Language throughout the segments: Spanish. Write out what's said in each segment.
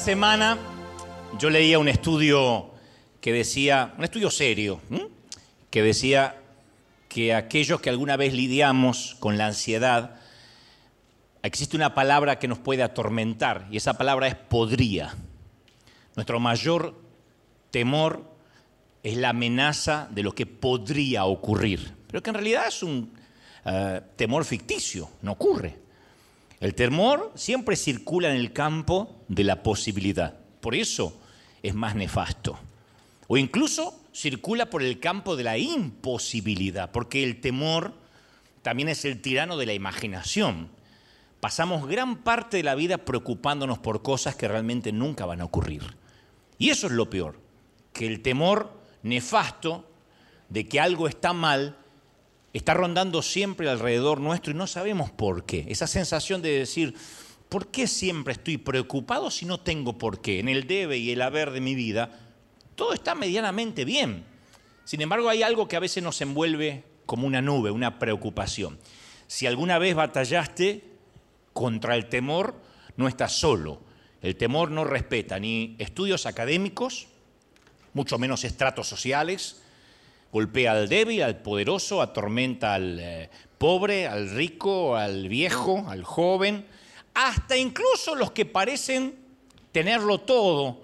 semana yo leía un estudio que decía, un estudio serio, que decía que aquellos que alguna vez lidiamos con la ansiedad, existe una palabra que nos puede atormentar y esa palabra es podría. Nuestro mayor temor es la amenaza de lo que podría ocurrir, pero que en realidad es un eh, temor ficticio, no ocurre. El temor siempre circula en el campo de la posibilidad, por eso es más nefasto. O incluso circula por el campo de la imposibilidad, porque el temor también es el tirano de la imaginación. Pasamos gran parte de la vida preocupándonos por cosas que realmente nunca van a ocurrir. Y eso es lo peor, que el temor nefasto de que algo está mal está rondando siempre alrededor nuestro y no sabemos por qué. Esa sensación de decir, ¿por qué siempre estoy preocupado si no tengo por qué? En el debe y el haber de mi vida, todo está medianamente bien. Sin embargo, hay algo que a veces nos envuelve como una nube, una preocupación. Si alguna vez batallaste contra el temor, no estás solo. El temor no respeta ni estudios académicos, mucho menos estratos sociales, golpea al débil, al poderoso, atormenta al eh, pobre, al rico, al viejo, al joven, hasta incluso los que parecen tenerlo todo,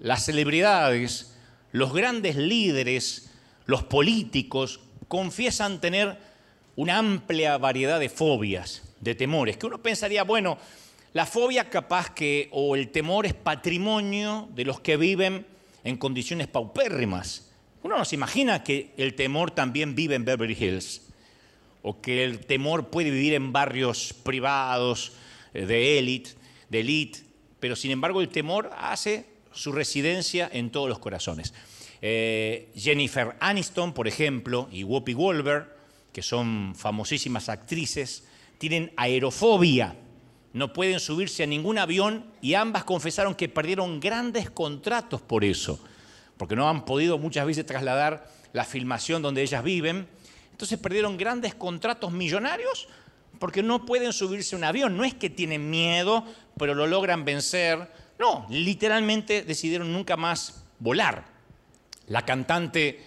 las celebridades, los grandes líderes, los políticos, confiesan tener una amplia variedad de fobias, de temores, que uno pensaría, bueno, la fobia capaz que, o el temor es patrimonio de los que viven en condiciones paupérrimas. Uno no se imagina que el temor también vive en Beverly Hills, o que el temor puede vivir en barrios privados, eh, de élite, de elite, pero sin embargo el temor hace su residencia en todos los corazones. Eh, Jennifer Aniston, por ejemplo, y Whoopi Goldberg, que son famosísimas actrices, tienen aerofobia, no pueden subirse a ningún avión y ambas confesaron que perdieron grandes contratos por eso, porque no han podido muchas veces trasladar la filmación donde ellas viven. Entonces perdieron grandes contratos millonarios porque no pueden subirse a un avión. No es que tienen miedo, pero lo logran vencer. No, literalmente decidieron nunca más volar. La cantante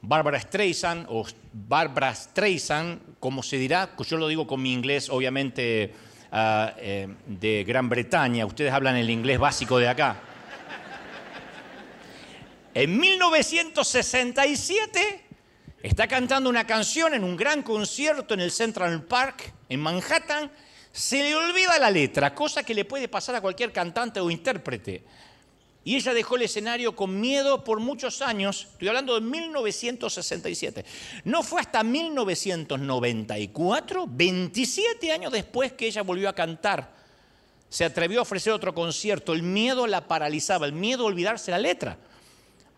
Barbara Streisand, o Barbara Streisand, como se dirá, yo lo digo con mi inglés, obviamente uh, eh, de Gran Bretaña, ustedes hablan el inglés básico de acá. En 1967 está cantando una canción en un gran concierto en el Central Park, en Manhattan, se le olvida la letra, cosa que le puede pasar a cualquier cantante o intérprete. Y ella dejó el escenario con miedo por muchos años, estoy hablando de 1967. No fue hasta 1994, 27 años después, que ella volvió a cantar. Se atrevió a ofrecer otro concierto, el miedo la paralizaba, el miedo a olvidarse la letra.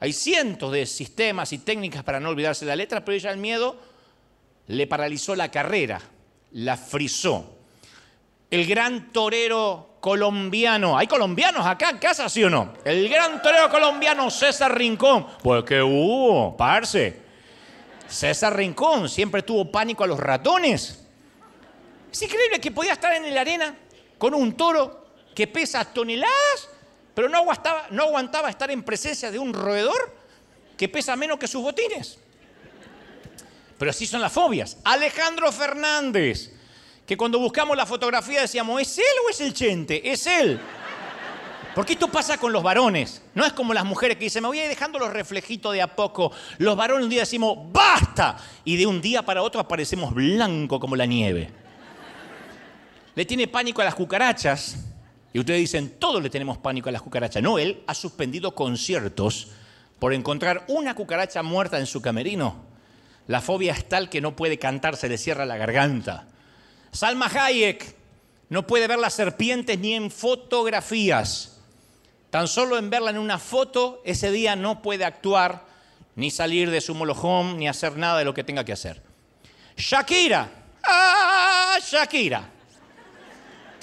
Hay cientos de sistemas y técnicas para no olvidarse la letra, pero ella el miedo le paralizó la carrera, la frizó. El gran torero colombiano. ¿Hay colombianos acá en casa, sí o no? El gran torero colombiano César Rincón. Pues que hubo, parce. César Rincón siempre tuvo pánico a los ratones. Es increíble que podía estar en la arena con un toro que pesa toneladas, pero no aguantaba, estar en presencia de un roedor que pesa menos que sus botines. Pero así son las fobias. Alejandro Fernández que cuando buscamos la fotografía decíamos, ¿es él o es el chente? Es él. Porque esto pasa con los varones. No es como las mujeres que dicen, me voy a ir dejando los reflejitos de a poco. Los varones un día decimos, ¡basta! Y de un día para otro aparecemos blanco como la nieve. Le tiene pánico a las cucarachas. Y ustedes dicen, todos le tenemos pánico a las cucarachas. No, él ha suspendido conciertos por encontrar una cucaracha muerta en su camerino. La fobia es tal que no puede cantar, se le cierra la garganta. Salma Hayek no puede ver las serpientes ni en fotografías. Tan solo en verla en una foto, ese día no puede actuar, ni salir de su molohome, ni hacer nada de lo que tenga que hacer. Shakira, ¡ah, Shakira!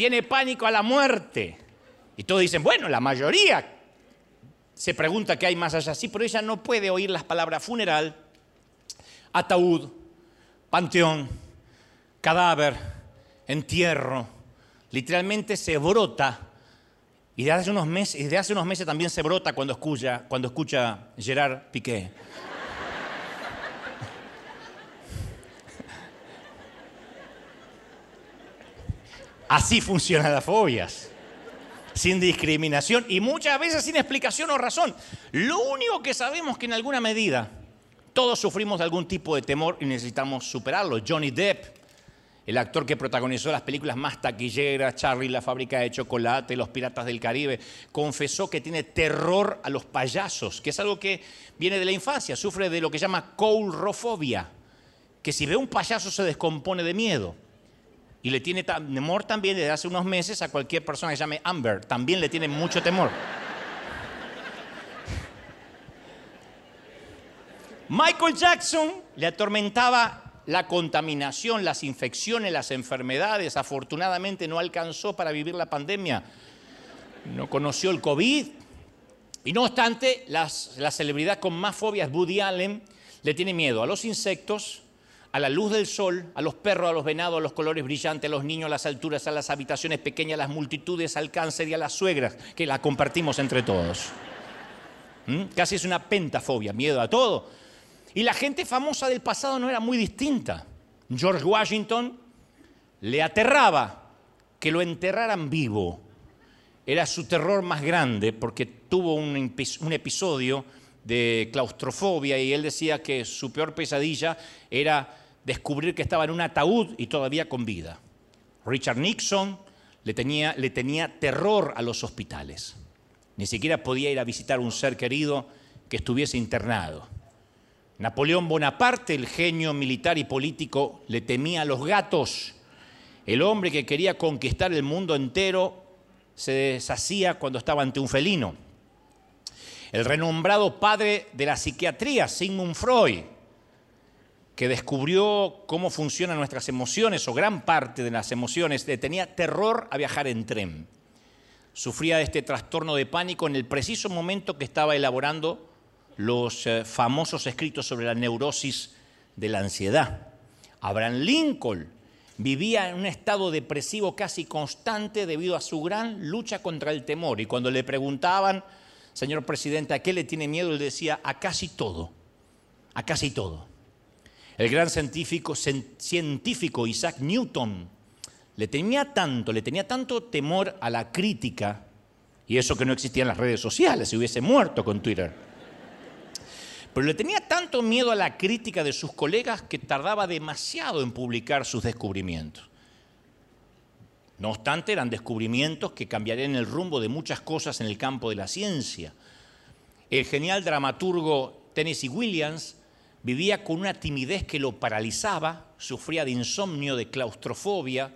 Tiene pánico a la muerte. Y todos dicen, bueno, la mayoría se pregunta qué hay más allá. Sí, pero ella no puede oír las palabras funeral, ataúd, panteón, cadáver, entierro, literalmente se brota Y desde hace unos meses, desde hace unos meses también se brota cuando escucha, cuando escucha Gerard Piqué. Así funcionan las fobias. Sin discriminación y muchas veces sin explicación o razón. Lo único que sabemos que en alguna medida todos sufrimos de algún tipo de temor y necesitamos superarlo. Johnny Depp, el actor que protagonizó las películas más taquilleras, Charlie, la fábrica de chocolate, Los Piratas del Caribe, confesó que tiene terror a los payasos, que es algo que viene de la infancia, sufre de lo que llama coulrofobia, que si ve un payaso se descompone de miedo. Y le tiene temor también desde hace unos meses a cualquier persona que se llame Amber. También le tiene mucho temor. Michael Jackson le atormentaba la contaminación, las infecciones, las enfermedades. Afortunadamente no alcanzó para vivir la pandemia. No conoció el COVID. Y no obstante, las, la celebridad con más fobias, Woody Allen, le tiene miedo a los insectos, a la luz del sol, a los perros, a los venados, a los colores brillantes, a los niños, a las alturas, a las habitaciones pequeñas, a las multitudes, al cáncer y a las suegras, que la compartimos entre todos. ¿Mm? Casi es una pentafobia, miedo a todo. Y la gente famosa del pasado no era muy distinta. George Washington le aterraba que lo enterraran vivo. Era su terror más grande porque tuvo un, un episodio de claustrofobia y él decía que su peor pesadilla era descubrir que estaba en un ataúd y todavía con vida. Richard Nixon le tenía, terror a los hospitales. Ni siquiera podía ir a visitar un ser querido que estuviese internado. Napoleón Bonaparte, el genio militar y político, le temía a los gatos. El hombre que quería conquistar el mundo entero se deshacía cuando estaba ante un felino. El renombrado padre de la psiquiatría, Sigmund Freud, que descubrió cómo funcionan nuestras emociones o gran parte de las emociones, le tenía terror a viajar en tren. Sufría de este trastorno de pánico en el preciso momento que estaba elaborando los eh, famosos escritos sobre la neurosis de la ansiedad. Abraham Lincoln vivía en un estado depresivo casi constante debido a su gran lucha contra el temor. Y cuando le preguntaban, señor presidente, ¿a qué le tiene miedo? Él decía, a casi todo, a casi todo. El gran científico, Isaac Newton le tenía tanto, le tenía tanto temor a la crítica, y eso que no existían las redes sociales, se hubiese muerto con Twitter. Pero le tenía tanto miedo a la crítica de sus colegas que tardaba demasiado en publicar sus descubrimientos. No obstante, eran descubrimientos que cambiarían el rumbo de muchas cosas en el campo de la ciencia. El genial dramaturgo Tennessee Williams vivía con una timidez que lo paralizaba, sufría de insomnio, de claustrofobia,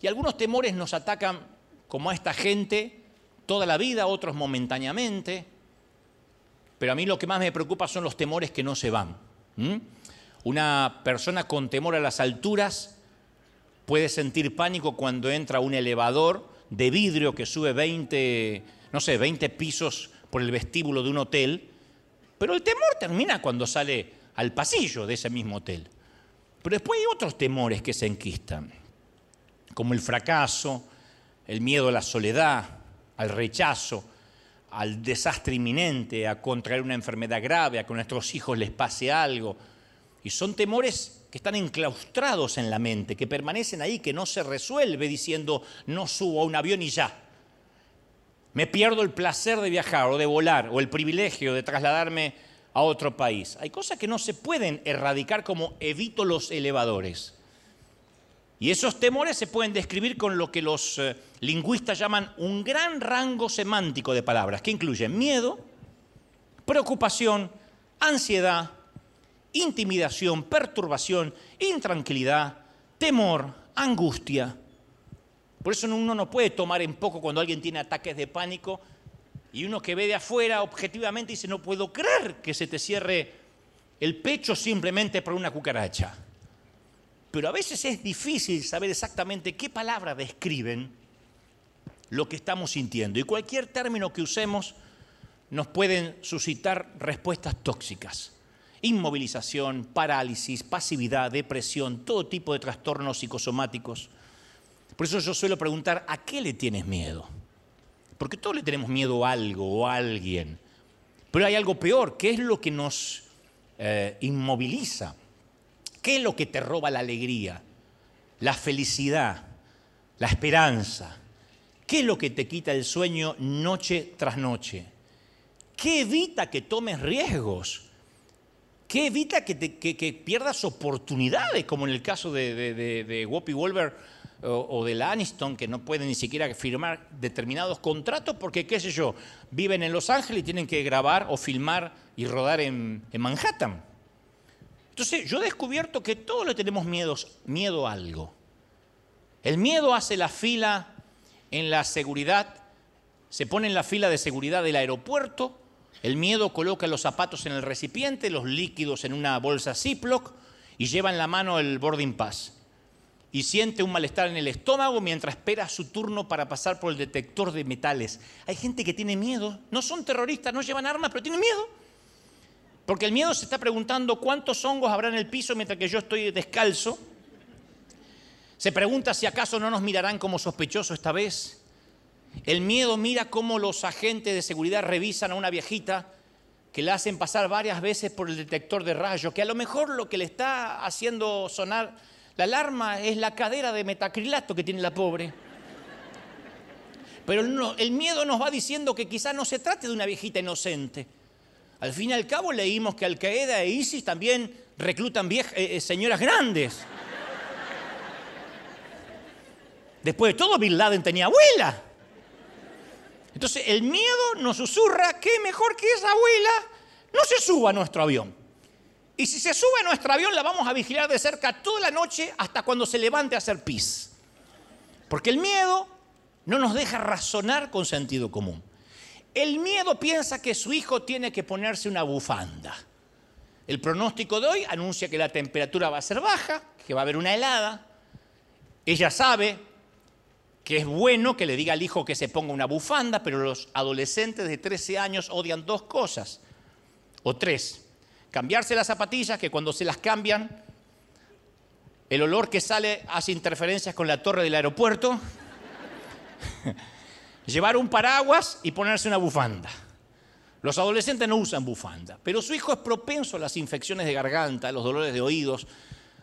y algunos temores nos atacan como a esta gente toda la vida, otros momentáneamente, pero a mí lo que más me preocupa son los temores que no se van. Una persona con temor a las alturas puede sentir pánico cuando entra a un elevador de vidrio que sube 20, no sé, 20 pisos por el vestíbulo de un hotel pero el temor termina cuando sale al pasillo de ese mismo hotel. Pero después hay otros temores que se enquistan, como el fracaso, el miedo a la soledad, al rechazo, al desastre inminente, a contraer una enfermedad grave, a que nuestros hijos les pase algo. Y son temores que están enclaustrados en la mente, que permanecen ahí, que no se resuelve diciendo no subo a un avión y ya me pierdo el placer de viajar o de volar o el privilegio de trasladarme a otro país. Hay cosas que no se pueden erradicar como evito los elevadores. Y esos temores se pueden describir con lo que los eh, lingüistas llaman un gran rango semántico de palabras, que incluyen miedo, preocupación, ansiedad, intimidación, perturbación, intranquilidad, temor, angustia, por eso uno no puede tomar en poco cuando alguien tiene ataques de pánico y uno que ve de afuera objetivamente dice, no puedo creer que se te cierre el pecho simplemente por una cucaracha. Pero a veces es difícil saber exactamente qué palabras describen lo que estamos sintiendo. Y cualquier término que usemos nos pueden suscitar respuestas tóxicas. Inmovilización, parálisis, pasividad, depresión, todo tipo de trastornos psicosomáticos. Por eso yo suelo preguntar, ¿a qué le tienes miedo? Porque todos le tenemos miedo a algo o a alguien. Pero hay algo peor, ¿qué es lo que nos eh, inmoviliza? ¿Qué es lo que te roba la alegría, la felicidad, la esperanza? ¿Qué es lo que te quita el sueño noche tras noche? ¿Qué evita que tomes riesgos? ¿Qué evita que, pierdas oportunidades, como en el caso de, de, de, Whoopi Wolver o, de la Aniston, que no pueden ni siquiera firmar determinados contratos porque, qué sé yo, viven en Los Ángeles y tienen que grabar o filmar y rodar en, Manhattan? Entonces, yo he descubierto que todos le tenemos miedo a algo. El miedo hace la fila en la seguridad, se pone en la fila de seguridad del aeropuerto, el miedo coloca los zapatos en el recipiente, los líquidos en una bolsa Ziploc y lleva en la mano el boarding pass. Y siente un malestar en el estómago mientras espera su turno para pasar por el detector de metales. Hay gente que tiene miedo, no son terroristas, no llevan armas, pero tienen miedo. Porque el miedo se está preguntando cuántos hongos habrá en el piso mientras que yo estoy descalzo. Se pregunta si acaso no nos mirarán como sospechosos esta vez. El miedo mira cómo los agentes de seguridad revisan a una viejita que la hacen pasar varias veces por el detector de rayos, que a lo mejor lo que le está haciendo sonar la alarma es la cadera de metacrilato que tiene la pobre. Pero el miedo nos va diciendo que quizás no se trate de una viejita inocente. Al fin y al cabo leímos que Al Qaeda e ISIS también reclutan eh, eh, señoras grandes. Después de todo, Bin Laden tenía abuela. Entonces el miedo nos susurra que mejor que esa abuela no se suba a nuestro avión. Y si se sube a nuestro avión la vamos a vigilar de cerca toda la noche hasta cuando se levante a hacer pis. Porque el miedo no nos deja razonar con sentido común. El miedo piensa que su hijo tiene que ponerse una bufanda. El pronóstico de hoy anuncia que la temperatura va a ser baja, que va a haber una helada. Ella sabe que es bueno que le diga al hijo que se ponga una bufanda, pero los adolescentes de 13 años odian dos cosas, o tres. Cambiarse las zapatillas, que cuando se las cambian, el olor que sale hace interferencias con la torre del aeropuerto. Llevar un paraguas y ponerse una bufanda. Los adolescentes no usan bufanda, pero su hijo es propenso a las infecciones de garganta, a los dolores de oídos,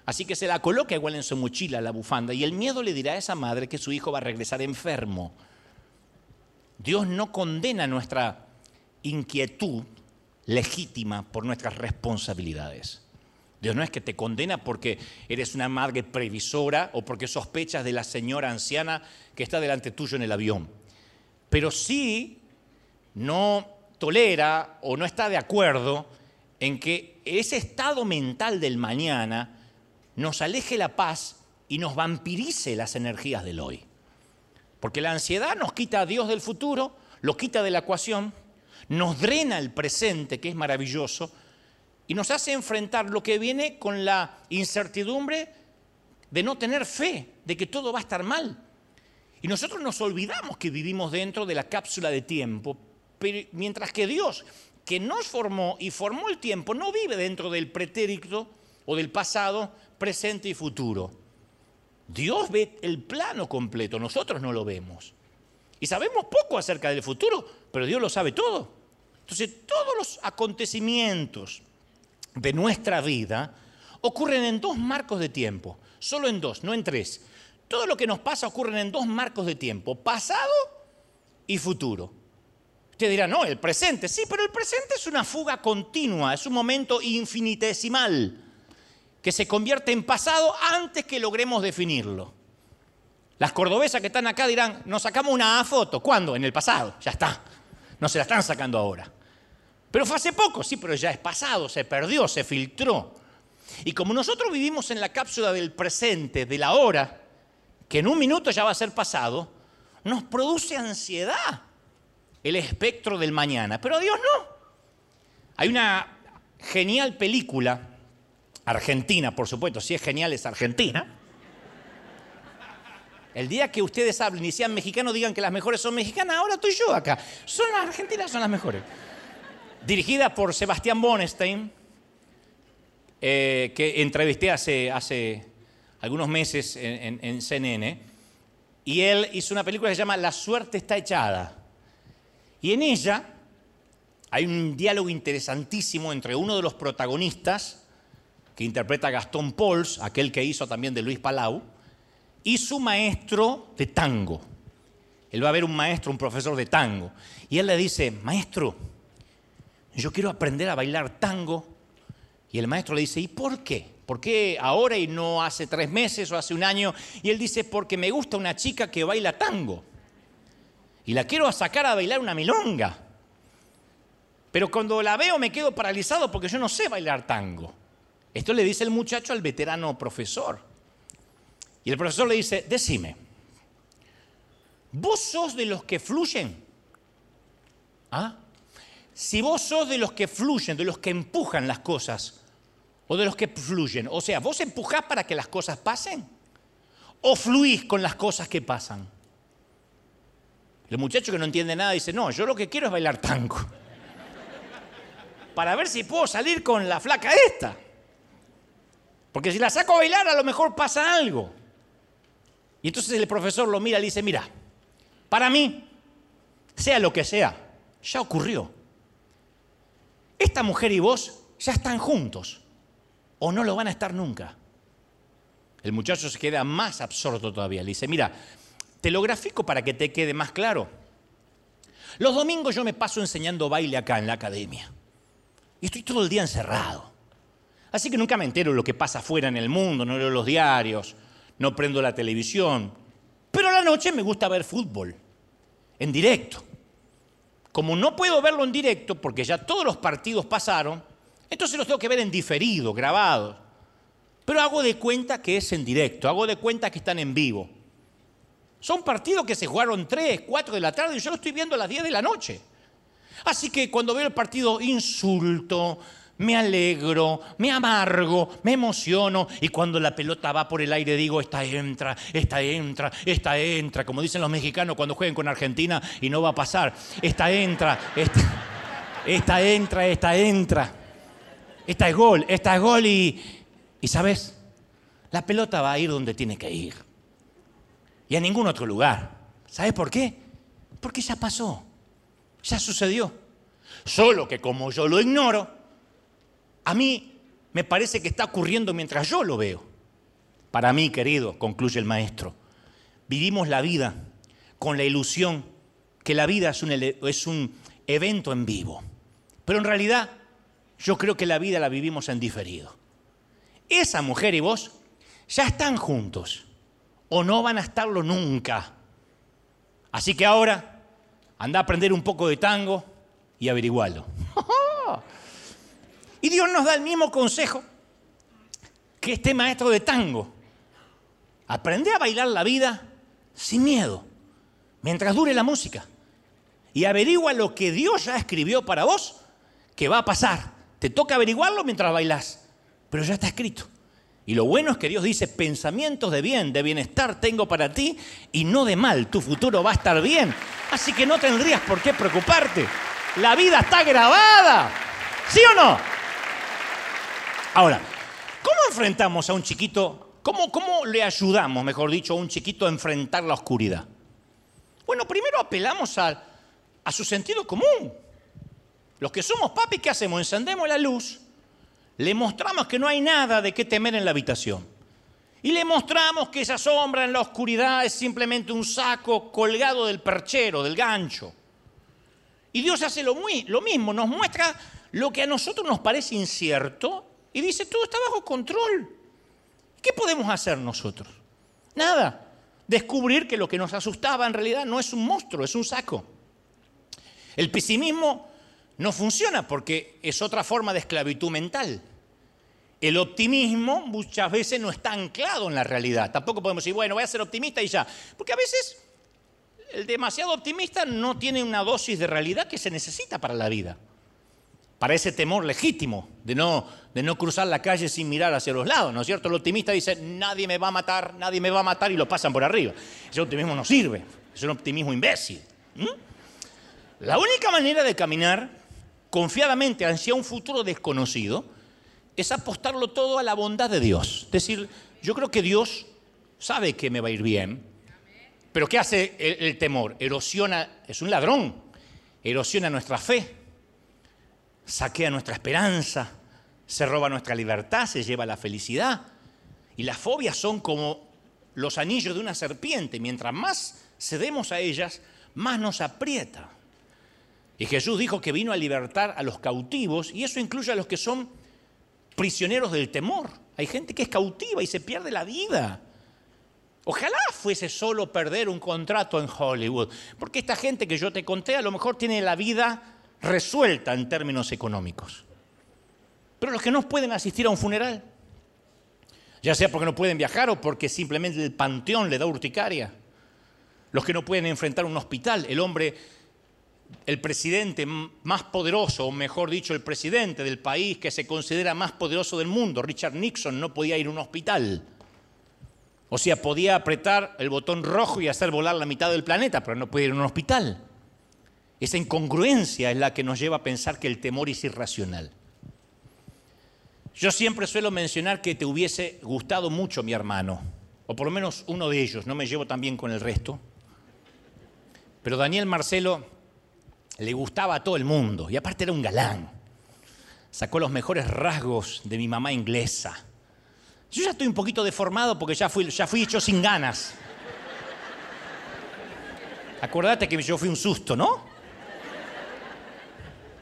Así que se la coloca igual en su mochila la bufanda y el miedo le dirá a esa madre que su hijo va a regresar enfermo. Dios no condena nuestra inquietud legítima por nuestras responsabilidades. Dios no es que te condena porque eres una madre previsora o porque sospechas de la señora anciana que está delante tuyo en el avión. Pero sí no tolera o no está de acuerdo en que ese estado mental del mañana nos aleje la paz y nos vampirice las energías del hoy. Porque la ansiedad nos quita a Dios del futuro, lo quita de la ecuación, nos drena el presente, que es maravilloso, y nos hace enfrentar lo que viene con la incertidumbre de no tener fe, de que todo va a estar mal. Y nosotros nos olvidamos que vivimos dentro de la cápsula de tiempo, mientras que Dios, que nos formó y formó el tiempo, no vive dentro del pretérito o del pasado, presente y futuro. Dios ve el plano completo, nosotros no lo vemos. Y sabemos poco acerca del futuro, pero Dios lo sabe todo. Entonces, todos los acontecimientos de nuestra vida ocurren en dos marcos de tiempo, solo en dos, no en tres. Todo lo que nos pasa ocurre en dos marcos de tiempo, pasado y futuro. Usted dirá, no, el presente, sí, pero el presente es una fuga continua, es un momento infinitesimal que se convierte en pasado antes que logremos definirlo. Las cordobesas que están acá dirán, nos sacamos una foto. ¿Cuándo? En el pasado, ya está. No se la están sacando ahora. Pero fue hace poco, sí, pero ya es pasado, se perdió, se filtró. Y como nosotros vivimos en la cápsula del presente, de la hora, que en un minuto ya va a ser pasado, nos produce ansiedad el espectro del mañana. Pero a Dios no. Hay una genial película Argentina, por supuesto, si es genial es Argentina. El día que ustedes hablen y sean mexicanos, digan que las mejores son mexicanas, ahora estoy yo acá. Son las argentinas, son las mejores. Dirigida por Sebastián Bonestein, eh, que entrevisté hace, algunos meses en, CNN, y él hizo una película que se llama La suerte está echada. Y en ella hay un diálogo interesantísimo entre uno de los protagonistas, que interpreta Gastón Pols, aquel que hizo también de Luis Palau, y su maestro de tango. Él va a ver un maestro, un profesor de tango. Y él le dice, maestro, yo quiero aprender a bailar tango. Y el maestro le dice, ¿y por qué? ¿Por qué ahora y no hace tres meses o hace un año? Y él dice, porque me gusta una chica que baila tango. Y la quiero sacar a bailar una milonga. Pero cuando la veo me quedo paralizado porque yo no sé bailar tango. Esto le dice el muchacho al veterano profesor. Y el profesor le dice, decime, ¿vos sos de los que fluyen? ¿Ah? Si vos sos de los que fluyen, de los que empujan las cosas, o de los que fluyen, o sea, ¿vos empujás para que las cosas pasen? ¿O fluís con las cosas que pasan? El muchacho que no entiende nada dice, no, yo lo que quiero es bailar tango. Para ver si puedo salir con la flaca esta. Porque si la saco a bailar a lo mejor pasa algo. Y entonces el profesor lo mira y le dice, mira, para mí, sea lo que sea, ya ocurrió. Esta mujer y vos ya están juntos o no lo van a estar nunca. El muchacho se queda más absorto todavía. Le dice, mira, te lo grafico para que te quede más claro. Los domingos yo me paso enseñando baile acá en la academia. Y estoy todo el día encerrado. Así que nunca me entero de lo que pasa afuera en el mundo, no leo los diarios, no prendo la televisión. Pero a la noche me gusta ver fútbol, en directo. Como no puedo verlo en directo, porque ya todos los partidos pasaron, entonces los tengo que ver en diferido, grabados. Pero hago de cuenta que es en directo, hago de cuenta que están en vivo. Son partidos que se jugaron 3, 4 de la tarde y yo lo estoy viendo a las 10 de la noche. Así que cuando veo el partido insulto, me alegro, me amargo, me emociono y cuando la pelota va por el aire digo, esta entra, esta entra, esta entra, como dicen los mexicanos cuando jueguen con Argentina y no va a pasar, esta entra, esta, esta entra, esta entra, esta es gol, esta es gol y, y sabes, la pelota va a ir donde tiene que ir y a ningún otro lugar. ¿Sabes por qué? Porque ya pasó, ya sucedió. Solo que como yo lo ignoro, a mí me parece que está ocurriendo mientras yo lo veo. Para mí, querido, concluye el maestro, vivimos la vida con la ilusión que la vida es un, evento en vivo. Pero en realidad yo creo que la vida la vivimos en diferido. Esa mujer y vos ya están juntos o no van a estarlo nunca. Así que ahora anda a aprender un poco de tango y averiguarlo. Y Dios nos da el mismo consejo que este maestro de tango. Aprende a bailar la vida sin miedo, mientras dure la música. Y averigua lo que Dios ya escribió para vos, que va a pasar. Te toca averiguarlo mientras bailás, pero ya está escrito. Y lo bueno es que Dios dice, pensamientos de bien, de bienestar tengo para ti y no de mal. Tu futuro va a estar bien. Así que no tendrías por qué preocuparte. La vida está grabada. ¿Sí o no? Ahora, ¿cómo enfrentamos a un chiquito, cómo, cómo le ayudamos, mejor dicho, a un chiquito a enfrentar la oscuridad? Bueno, primero apelamos a, a su sentido común. Los que somos papi, ¿qué hacemos? Encendemos la luz, le mostramos que no hay nada de qué temer en la habitación. Y le mostramos que esa sombra en la oscuridad es simplemente un saco colgado del perchero, del gancho. Y Dios hace lo, muy, lo mismo, nos muestra lo que a nosotros nos parece incierto y dice, todo está bajo control. ¿Qué podemos hacer nosotros? Nada. Descubrir que lo que nos asustaba en realidad no es un monstruo, es un saco. El pesimismo no funciona porque es otra forma de esclavitud mental. El optimismo muchas veces no está anclado en la realidad. Tampoco podemos decir, bueno, voy a ser optimista y ya. Porque a veces el demasiado optimista no tiene una dosis de realidad que se necesita para la vida para ese temor legítimo de no, de no cruzar la calle sin mirar hacia los lados, ¿no es cierto? El optimista dice, nadie me va a matar, nadie me va a matar y lo pasan por arriba. Ese optimismo no sirve, es un optimismo imbécil. La única manera de caminar confiadamente hacia un futuro desconocido es apostarlo todo a la bondad de Dios. Es decir, yo creo que Dios sabe que me va a ir bien, pero ¿qué hace el, el temor? Erosiona, es un ladrón erosiona nuestra fe, saquea nuestra esperanza, se roba nuestra libertad, se lleva la felicidad. Y las fobias son como los anillos de una serpiente. Mientras más cedemos a ellas, más nos aprieta. Y Jesús dijo que vino a libertar a los cautivos y eso incluye a los que son prisioneros del temor. Hay gente que es cautiva y se pierde la vida. Ojalá fuese solo perder un contrato en Hollywood, porque esta gente que yo te conté a lo mejor tiene la vida resuelta en términos económicos. Pero los que no pueden asistir a un funeral, ya sea porque no pueden viajar o porque simplemente el panteón le da urticaria, los que no pueden enfrentar un hospital, el hombre, el presidente más poderoso, o mejor dicho, el presidente del país que se considera más poderoso del mundo, Richard Nixon, no podía ir a un hospital. O sea, podía apretar el botón rojo y hacer volar la mitad del planeta, pero no puede ir a un hospital. Esa incongruencia es la que nos lleva a pensar que el temor es irracional. Yo siempre suelo mencionar que te hubiese gustado mucho mi hermano, o por lo menos uno de ellos, no me llevo tan bien con el resto. Pero Daniel Marcelo le gustaba a todo el mundo y aparte era un galán. Sacó los mejores rasgos de mi mamá inglesa yo ya estoy un poquito deformado porque ya fui, ya fui hecho sin ganas. Acordate que yo fui un susto, ¿no?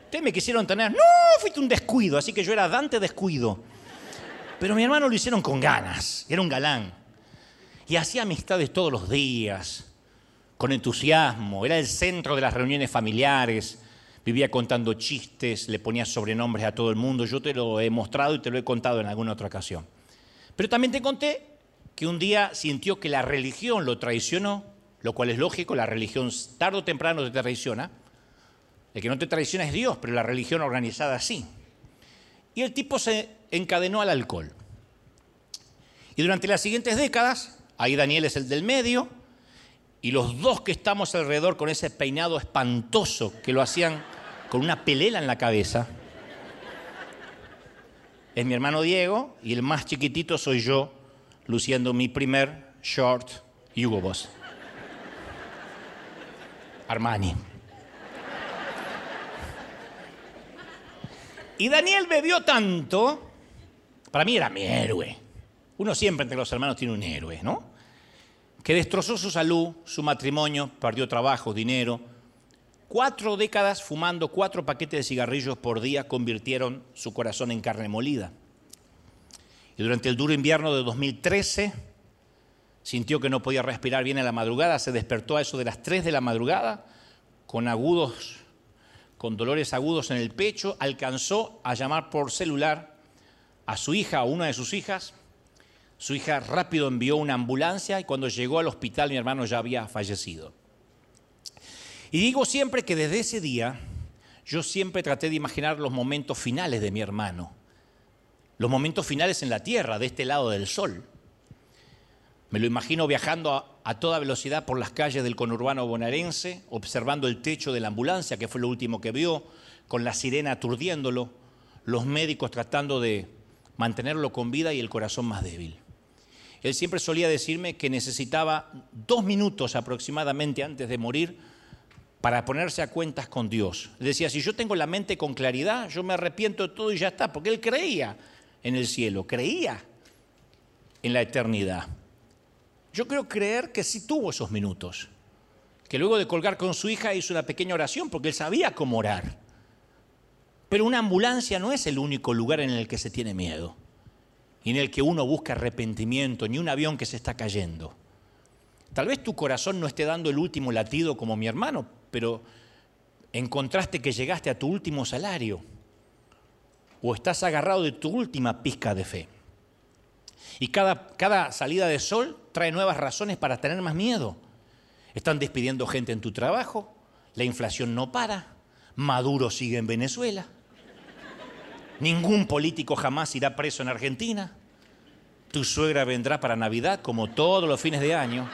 Ustedes me quisieron tener. No, fuiste un descuido, así que yo era Dante descuido. Pero mi hermano lo hicieron con ganas, era un galán. Y hacía amistades todos los días, con entusiasmo, era el centro de las reuniones familiares, vivía contando chistes, le ponía sobrenombres a todo el mundo. Yo te lo he mostrado y te lo he contado en alguna otra ocasión. Pero también te conté que un día sintió que la religión lo traicionó, lo cual es lógico, la religión tarde o temprano te traiciona. El que no te traiciona es Dios, pero la religión organizada sí. Y el tipo se encadenó al alcohol. Y durante las siguientes décadas, ahí Daniel es el del medio, y los dos que estamos alrededor con ese peinado espantoso que lo hacían con una pelela en la cabeza, es mi hermano Diego y el más chiquitito soy yo, luciendo mi primer short Hugo Boss. Armani. Y Daniel bebió tanto, para mí era mi héroe. Uno siempre entre los hermanos tiene un héroe, ¿no? Que destrozó su salud, su matrimonio, perdió trabajo, dinero, Cuatro décadas fumando cuatro paquetes de cigarrillos por día convirtieron su corazón en carne molida. Y durante el duro invierno de 2013 sintió que no podía respirar bien en la madrugada, se despertó a eso de las 3 de la madrugada con agudos, con dolores agudos en el pecho, alcanzó a llamar por celular a su hija, a una de sus hijas. Su hija rápido envió una ambulancia y cuando llegó al hospital mi hermano ya había fallecido. Y digo siempre que desde ese día yo siempre traté de imaginar los momentos finales de mi hermano, los momentos finales en la tierra, de este lado del sol. Me lo imagino viajando a, toda velocidad por las calles del conurbano bonaerense, observando el techo de la ambulancia, que fue lo último que vio, con la sirena aturdiéndolo, los médicos tratando de mantenerlo con vida y el corazón más débil. Él siempre solía decirme que necesitaba dos minutos aproximadamente antes de morir para ponerse a cuentas con Dios. Decía, si yo tengo la mente con claridad, yo me arrepiento de todo y ya está, porque él creía en el cielo, creía en la eternidad. Yo creo creer que sí tuvo esos minutos, que luego de colgar con su hija hizo una pequeña oración porque él sabía cómo orar. Pero una ambulancia no es el único lugar en el que se tiene miedo y en el que uno busca arrepentimiento, ni un avión que se está cayendo. Tal vez tu corazón no esté dando el último latido como mi hermano, pero encontraste que llegaste a tu último salario o estás agarrado de tu última pizca de fe. Y cada, cada salida de sol trae nuevas razones para tener más miedo. Están despidiendo gente en tu trabajo, la inflación no para, Maduro sigue en Venezuela, ningún político jamás irá preso en Argentina, tu suegra vendrá para Navidad como todos los fines de año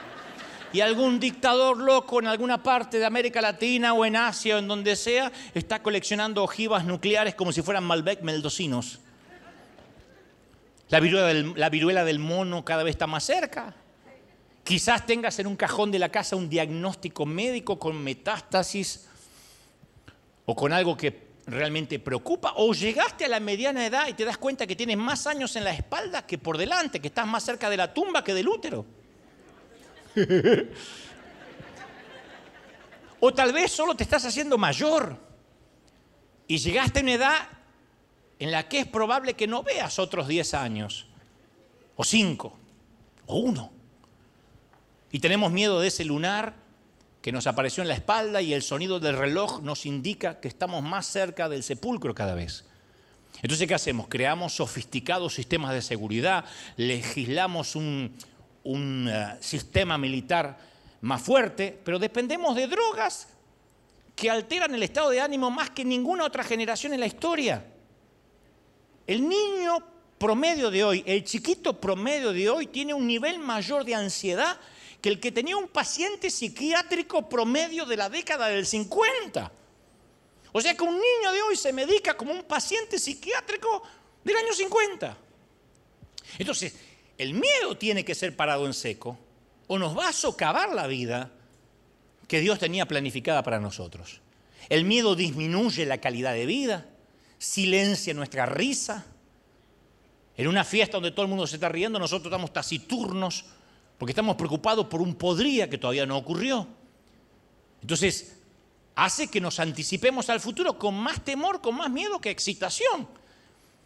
y algún dictador loco en alguna parte de América Latina o en Asia o en donde sea está coleccionando ojivas nucleares como si fueran Malbec meldocinos. La viruela, del, la viruela del mono cada vez está más cerca. Quizás tengas en un cajón de la casa un diagnóstico médico con metástasis o con algo que realmente preocupa, o llegaste a la mediana edad y te das cuenta que tienes más años en la espalda que por delante, que estás más cerca de la tumba que del útero. o tal vez solo te estás haciendo mayor y llegaste a una edad en la que es probable que no veas otros 10 años, o 5, o 1. Y tenemos miedo de ese lunar que nos apareció en la espalda y el sonido del reloj nos indica que estamos más cerca del sepulcro cada vez. Entonces, ¿qué hacemos? Creamos sofisticados sistemas de seguridad, legislamos un, eh, sistema militar más fuerte, pero dependemos de drogas que alteran el estado de ánimo más que ninguna otra generación en la historia. El niño promedio de hoy, el chiquito promedio de hoy, tiene un nivel mayor de ansiedad que el que tenía un paciente psiquiátrico promedio de la década del 50. O sea que un niño de hoy se medica como un paciente psiquiátrico del año 50. Entonces, el miedo tiene que ser parado en seco o nos va a socavar la vida que Dios tenía planificada para nosotros. El miedo disminuye la calidad de vida, silencia nuestra risa. En una fiesta donde todo el mundo se está riendo, nosotros estamos taciturnos, porque estamos preocupados por un podría que todavía no ocurrió. Entonces, hace que nos anticipemos al futuro con más temor, con más miedo que excitación.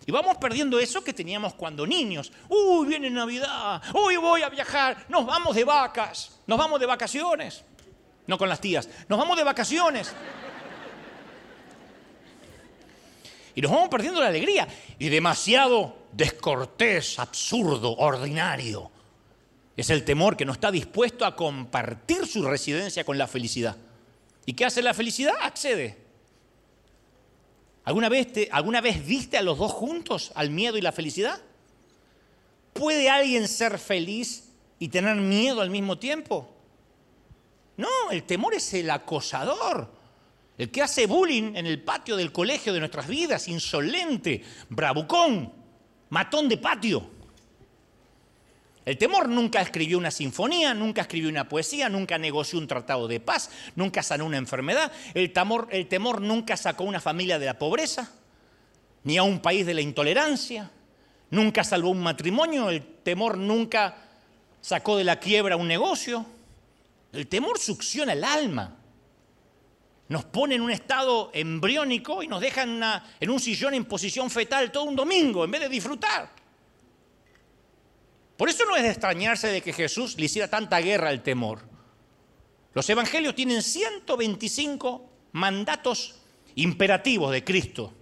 Y vamos perdiendo eso que teníamos cuando niños. Uy, viene Navidad, uy, voy a viajar, nos vamos de vacas, nos vamos de vacaciones. No con las tías, nos vamos de vacaciones. Y nos vamos perdiendo la alegría. Y demasiado descortés, absurdo, ordinario es el temor que no está dispuesto a compartir su residencia con la felicidad. ¿Y qué hace la felicidad? Accede. ¿Alguna vez, ¿Alguna vez viste a los dos juntos, al miedo y la felicidad? ¿Puede alguien ser feliz y tener miedo al mismo tiempo? No, el temor es el acosador, el que hace bullying en el patio del colegio de nuestras vidas, insolente, bravucón, matón de patio. El temor nunca escribió una sinfonía, nunca escribió una poesía, nunca negoció un tratado de paz, nunca sanó una enfermedad. El temor, el temor nunca sacó a una familia de la pobreza, ni a un país de la intolerancia. Nunca salvó un matrimonio. El temor nunca sacó de la quiebra un negocio. El temor succiona el alma. Nos pone en un estado embriónico y nos deja en un sillón en posición fetal todo un domingo en vez de disfrutar. Por eso no es de extrañarse de que Jesús le hiciera tanta guerra al temor. Los evangelios tienen 125 mandatos imperativos de Cristo,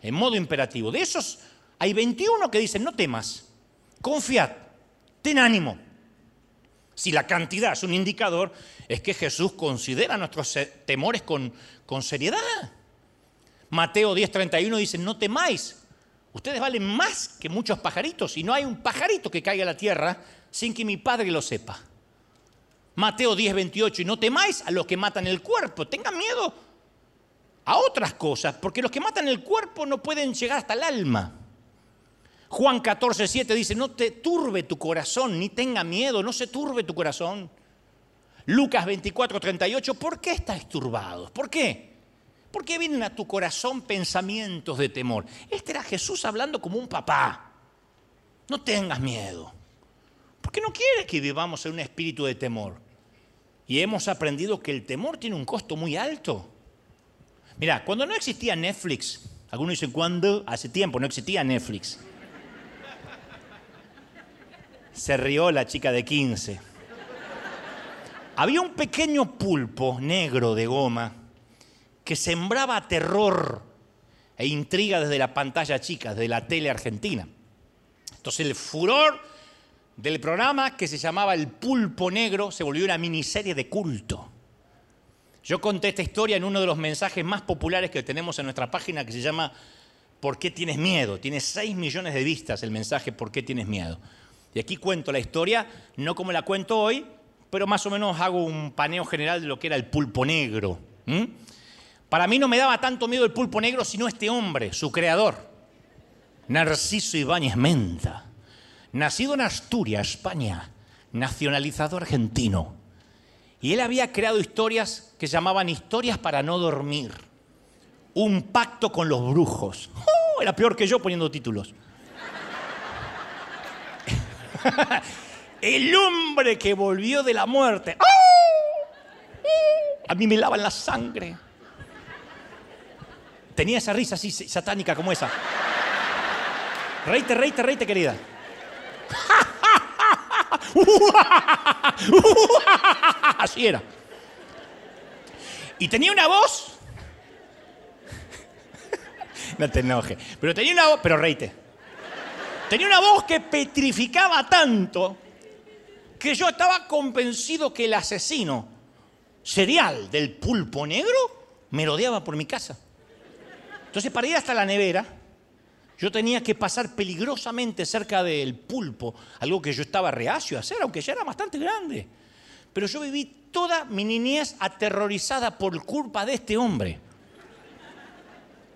en modo imperativo. De esos hay 21 que dicen, no temas, confiad, ten ánimo. Si la cantidad es un indicador, es que Jesús considera nuestros temores con, seriedad. Mateo 10:31 dice, no temáis, Ustedes valen más que muchos pajaritos y no hay un pajarito que caiga a la tierra sin que mi Padre lo sepa. Mateo 10, 28, y no temáis a los que matan el cuerpo, tengan miedo a otras cosas, porque los que matan el cuerpo no pueden llegar hasta el alma. Juan 14, 7 dice, no te turbe tu corazón, ni tenga miedo, no se turbe tu corazón. Lucas 24, 38, ¿por qué estáis turbados? ¿Por qué? ¿Por qué vienen a tu corazón pensamientos de temor? Este era Jesús hablando como un papá. No tengas miedo. Porque no quiere que vivamos en un espíritu de temor. Y hemos aprendido que el temor tiene un costo muy alto. Mira, cuando no existía Netflix, algunos dicen cuando, hace tiempo no existía Netflix. Se rió la chica de 15. Había un pequeño pulpo negro de goma que sembraba terror e intriga desde la pantalla chica, desde la tele argentina. Entonces el furor del programa que se llamaba El Pulpo Negro se volvió una miniserie de culto. Yo conté esta historia en uno de los mensajes más populares que tenemos en nuestra página que se llama ¿Por qué tienes miedo? Tiene 6 millones de vistas el mensaje ¿Por qué tienes miedo? Y aquí cuento la historia, no como la cuento hoy, pero más o menos hago un paneo general de lo que era el pulpo negro. Para mí no me daba tanto miedo el pulpo negro, sino este hombre, su creador, Narciso Ibáñez Menta, nacido en Asturias, España, nacionalizado argentino. Y él había creado historias que llamaban historias para no dormir. un pacto con los brujos. ¡Oh! era peor que yo poniendo títulos. El hombre que volvió de la muerte. ¡Oh! A mí me lavan la sangre. Tenía esa risa así satánica como esa. Reite, reite, reite, querida. Así era. Y tenía una voz. No te enojes. Pero tenía una voz. Pero reite. Tenía una voz que petrificaba tanto que yo estaba convencido que el asesino serial del pulpo negro merodeaba por mi casa. Entonces, para ir hasta la nevera, yo tenía que pasar peligrosamente cerca del pulpo, algo que yo estaba reacio a hacer, aunque ya era bastante grande. Pero yo viví toda mi niñez aterrorizada por culpa de este hombre.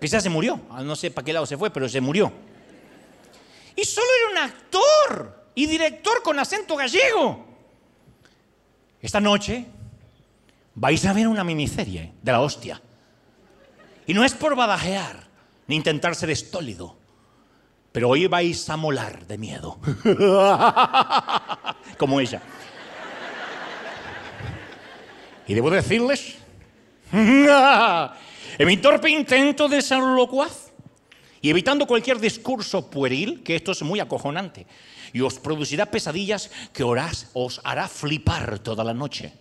Ya se murió. Ah, no sé para qué lado se fue, pero se murió. Y solo era un actor y director con acento gallego. Esta noche vais a ver una miniserie de la hostia. Y no es por badajear ni intentar ser estólido pero hoy vais a molar de miedo. Como ella. Y debo decirles, en mi torpe intento de ser locuaz y evitando cualquier discurso pueril, que esto es muy acojonante, y os producirá pesadillas que os hará flipar toda la noche.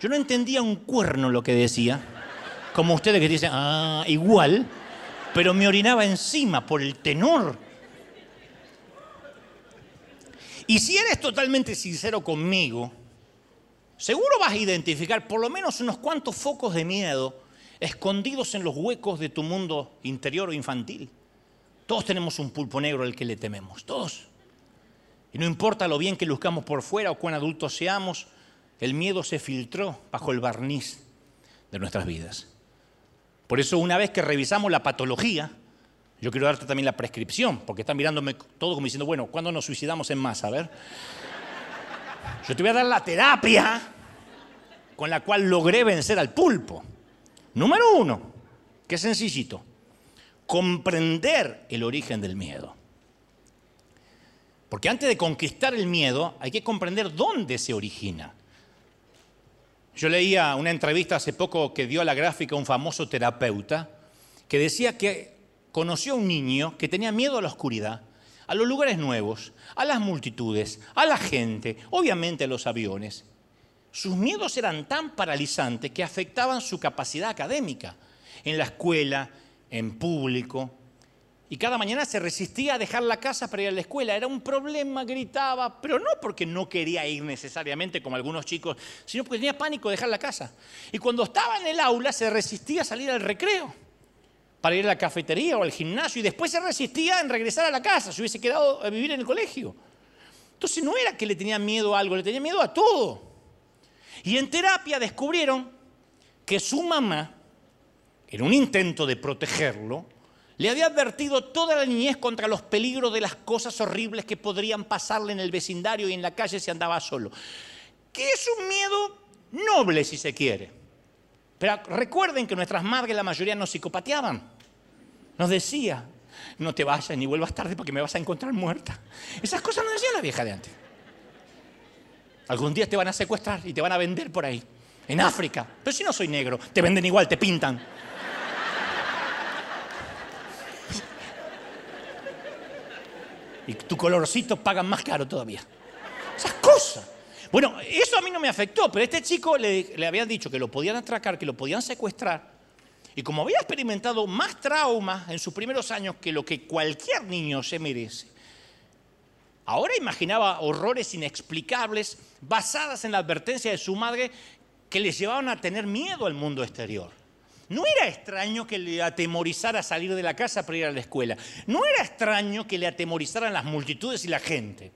Yo no entendía un cuerno lo que decía, como ustedes que dicen, ah, igual pero me orinaba encima por el tenor. Y si eres totalmente sincero conmigo, seguro vas a identificar por lo menos unos cuantos focos de miedo escondidos en los huecos de tu mundo interior o infantil. Todos tenemos un pulpo negro al que le tememos, todos. Y no importa lo bien que luzcamos por fuera o cuán adultos seamos, el miedo se filtró bajo el barniz de nuestras vidas. Por eso una vez que revisamos la patología, yo quiero darte también la prescripción, porque están mirándome todo como diciendo, bueno, ¿cuándo nos suicidamos en masa? A ver. Yo te voy a dar la terapia con la cual logré vencer al pulpo. Número uno, que es sencillito, comprender el origen del miedo. Porque antes de conquistar el miedo hay que comprender dónde se origina. Yo leía una entrevista hace poco que dio a la gráfica un famoso terapeuta que decía que conoció a un niño que tenía miedo a la oscuridad, a los lugares nuevos, a las multitudes, a la gente, obviamente a los aviones. Sus miedos eran tan paralizantes que afectaban su capacidad académica, en la escuela, en público, y cada mañana se resistía a dejar la casa para ir a la escuela. Era un problema, gritaba, pero no porque no quería ir necesariamente como algunos chicos, sino porque tenía pánico de dejar la casa. Y cuando estaba en el aula se resistía a salir al recreo para ir a la cafetería o al gimnasio y después se resistía en regresar a la casa, se hubiese quedado a vivir en el colegio. Entonces no era que le tenía miedo a algo, le tenía miedo a todo. Y en terapia descubrieron que su mamá, en un intento de protegerlo, le había advertido toda la niñez contra los peligros de las cosas horribles que podrían pasarle en el vecindario y en la calle si andaba solo. Que es un miedo noble, si se quiere. Pero recuerden que nuestras madres, la mayoría, nos psicopateaban. Nos decía, no te vayas ni vuelvas tarde porque me vas a encontrar muerta. Esas cosas no decía la vieja de antes. Algún día te van a secuestrar y te van a vender por ahí, en África. Pero si no soy negro, te venden igual, te pintan. Y tu colorcito paga más caro todavía. Esas cosas. Bueno, eso a mí no me afectó, pero este chico le, le habían dicho que lo podían atracar, que lo podían secuestrar. Y como había experimentado más traumas en sus primeros años que lo que cualquier niño se merece, ahora imaginaba horrores inexplicables basadas en la advertencia de su madre que les llevaban a tener miedo al mundo exterior. No era extraño que le atemorizara salir de la casa para ir a la escuela. No era extraño que le atemorizaran las multitudes y la gente.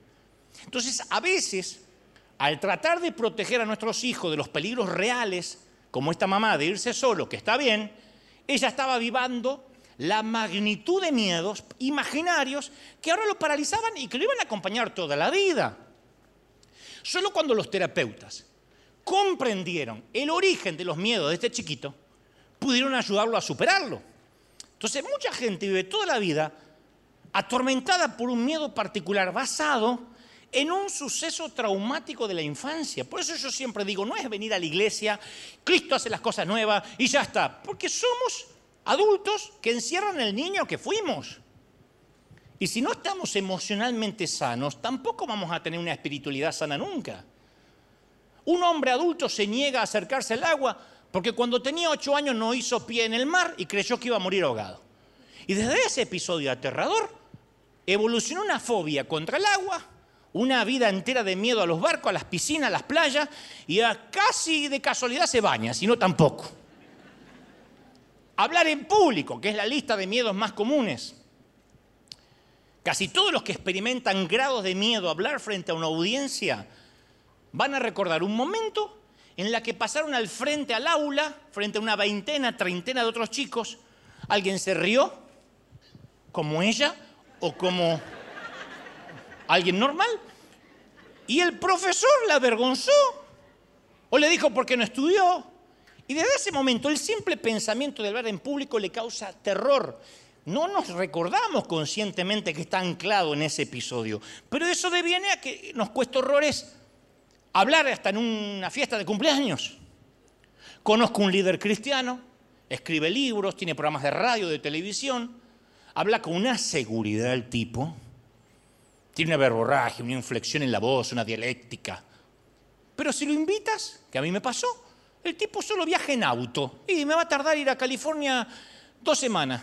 Entonces, a veces, al tratar de proteger a nuestros hijos de los peligros reales, como esta mamá de irse solo, que está bien, ella estaba vivando la magnitud de miedos imaginarios que ahora lo paralizaban y que lo iban a acompañar toda la vida. Solo cuando los terapeutas comprendieron el origen de los miedos de este chiquito, pudieron ayudarlo a superarlo. Entonces, mucha gente vive toda la vida atormentada por un miedo particular basado en un suceso traumático de la infancia. Por eso yo siempre digo, no es venir a la iglesia, Cristo hace las cosas nuevas y ya está, porque somos adultos que encierran el niño que fuimos. Y si no estamos emocionalmente sanos, tampoco vamos a tener una espiritualidad sana nunca. Un hombre adulto se niega a acercarse al agua porque cuando tenía ocho años no hizo pie en el mar y creyó que iba a morir ahogado. Y desde ese episodio aterrador evolucionó una fobia contra el agua, una vida entera de miedo a los barcos, a las piscinas, a las playas, y a casi de casualidad se baña, si no tampoco. Hablar en público, que es la lista de miedos más comunes. Casi todos los que experimentan grados de miedo a hablar frente a una audiencia van a recordar un momento en la que pasaron al frente al aula, frente a una veintena, treintena de otros chicos, alguien se rió, como ella o como alguien normal, y el profesor la avergonzó o le dijo por qué no estudió. Y desde ese momento el simple pensamiento de hablar en público le causa terror. No nos recordamos conscientemente que está anclado en ese episodio, pero eso deviene a que nos cuesta horrores hablar hasta en una fiesta de cumpleaños. Conozco un líder cristiano, escribe libros, tiene programas de radio, de televisión, habla con una seguridad el tipo, tiene una verborragia, una inflexión en la voz, una dialéctica. Pero si lo invitas, que a mí me pasó, el tipo solo viaja en auto y me va a tardar ir a California dos semanas.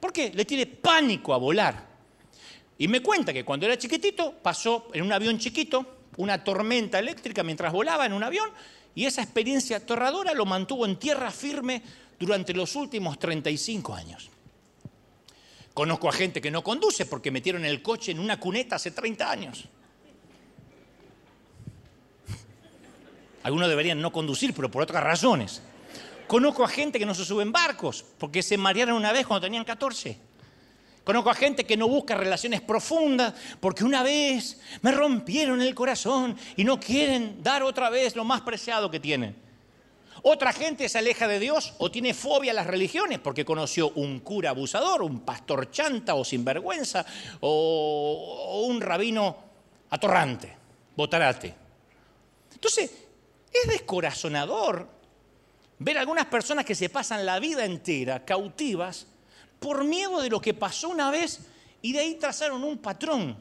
¿Por qué? Le tiene pánico a volar. Y me cuenta que cuando era chiquitito pasó en un avión chiquito, una tormenta eléctrica mientras volaba en un avión y esa experiencia aterradora lo mantuvo en tierra firme durante los últimos 35 años. Conozco a gente que no conduce porque metieron el coche en una cuneta hace 30 años. Algunos deberían no conducir, pero por otras razones. Conozco a gente que no se sube en barcos porque se marearon una vez cuando tenían 14. Conozco a gente que no busca relaciones profundas porque una vez me rompieron el corazón y no quieren dar otra vez lo más preciado que tienen. Otra gente se aleja de Dios o tiene fobia a las religiones porque conoció un cura abusador, un pastor chanta o sinvergüenza o, un rabino atorrante, botarate. Entonces, es descorazonador ver algunas personas que se pasan la vida entera cautivas por miedo de lo que pasó una vez y de ahí trazaron un patrón.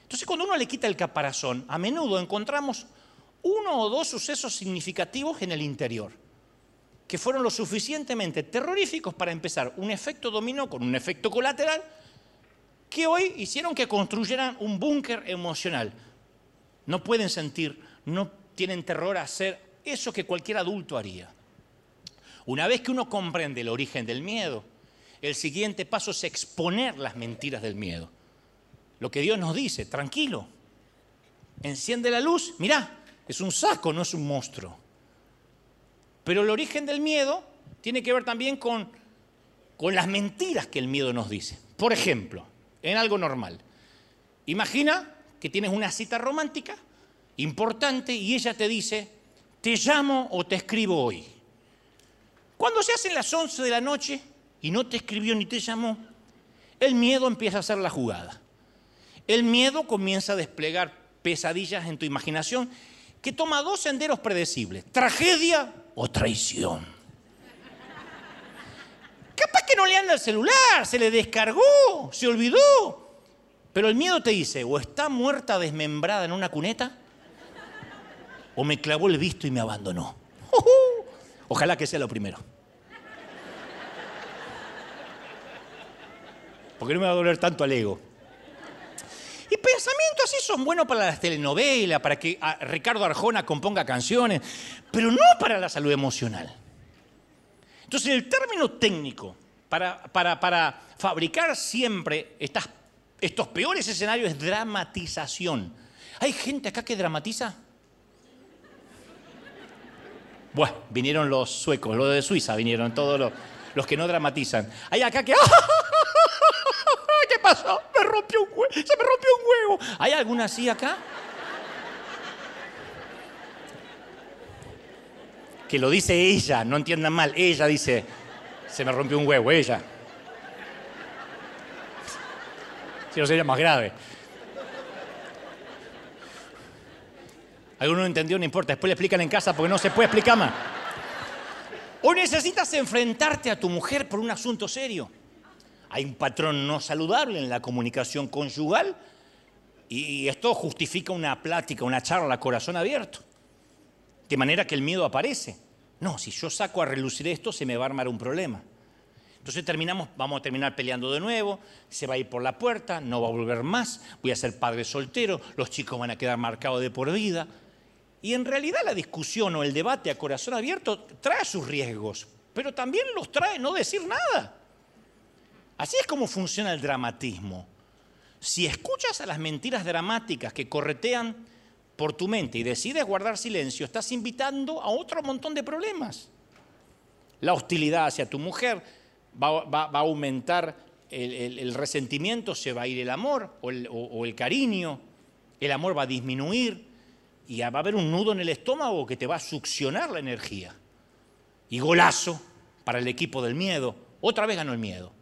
Entonces cuando uno le quita el caparazón, a menudo encontramos uno o dos sucesos significativos en el interior, que fueron lo suficientemente terroríficos para empezar un efecto dominó con un efecto colateral, que hoy hicieron que construyeran un búnker emocional. No pueden sentir, no tienen terror a hacer eso que cualquier adulto haría. Una vez que uno comprende el origen del miedo, el siguiente paso es exponer las mentiras del miedo. Lo que Dios nos dice, tranquilo, enciende la luz, mirá, es un saco, no es un monstruo. Pero el origen del miedo tiene que ver también con, con las mentiras que el miedo nos dice. Por ejemplo, en algo normal. Imagina que tienes una cita romántica importante y ella te dice, te llamo o te escribo hoy. Cuando se hacen las 11 de la noche, y no te escribió ni te llamó, el miedo empieza a hacer la jugada. El miedo comienza a desplegar pesadillas en tu imaginación que toma dos senderos predecibles, tragedia o traición. Capaz que no le anda el celular, se le descargó, se olvidó. Pero el miedo te dice, o está muerta desmembrada en una cuneta, o me clavó el visto y me abandonó. Ojalá que sea lo primero. Porque no me va a doler tanto al ego. Y pensamientos así son buenos para las telenovelas, para que ah, Ricardo Arjona componga canciones, pero no para la salud emocional. Entonces, el término técnico para, fabricar siempre estas, estos peores escenarios es dramatización. ¿Hay gente acá que dramatiza? Bueno, vinieron los suecos, los de Suiza vinieron, todos los, los que no dramatizan. Hay acá que... Me rompió un huevo. Se me rompió un huevo. ¿Hay alguna así acá? que lo dice ella, no entiendan mal, ella dice, se me rompió un huevo, ella. Si no sería más grave. Alguno no entendió, no importa, después le explican en casa porque no se puede explicar más. O necesitas enfrentarte a tu mujer por un asunto serio. Hay un patrón no saludable en la comunicación conyugal y esto justifica una plática, una charla, corazón abierto. De manera que el miedo aparece. No, si yo saco a relucir esto, se me va a armar un problema. Entonces terminamos, vamos a terminar peleando de nuevo, se va a ir por la puerta, no va a volver más, voy a ser padre soltero, los chicos van a quedar marcados de por vida. Y en realidad la discusión o el debate a corazón abierto trae sus riesgos, pero también los trae no decir nada. Así es como funciona el dramatismo. Si escuchas a las mentiras dramáticas que corretean por tu mente y decides guardar silencio, estás invitando a otro montón de problemas. La hostilidad hacia tu mujer va, a aumentar el, resentimiento, se va a ir el amor o el, cariño, el amor va a disminuir y va a haber un nudo en el estómago que te va a succionar la energía. Y golazo para el equipo del miedo. Otra vez ganó el miedo.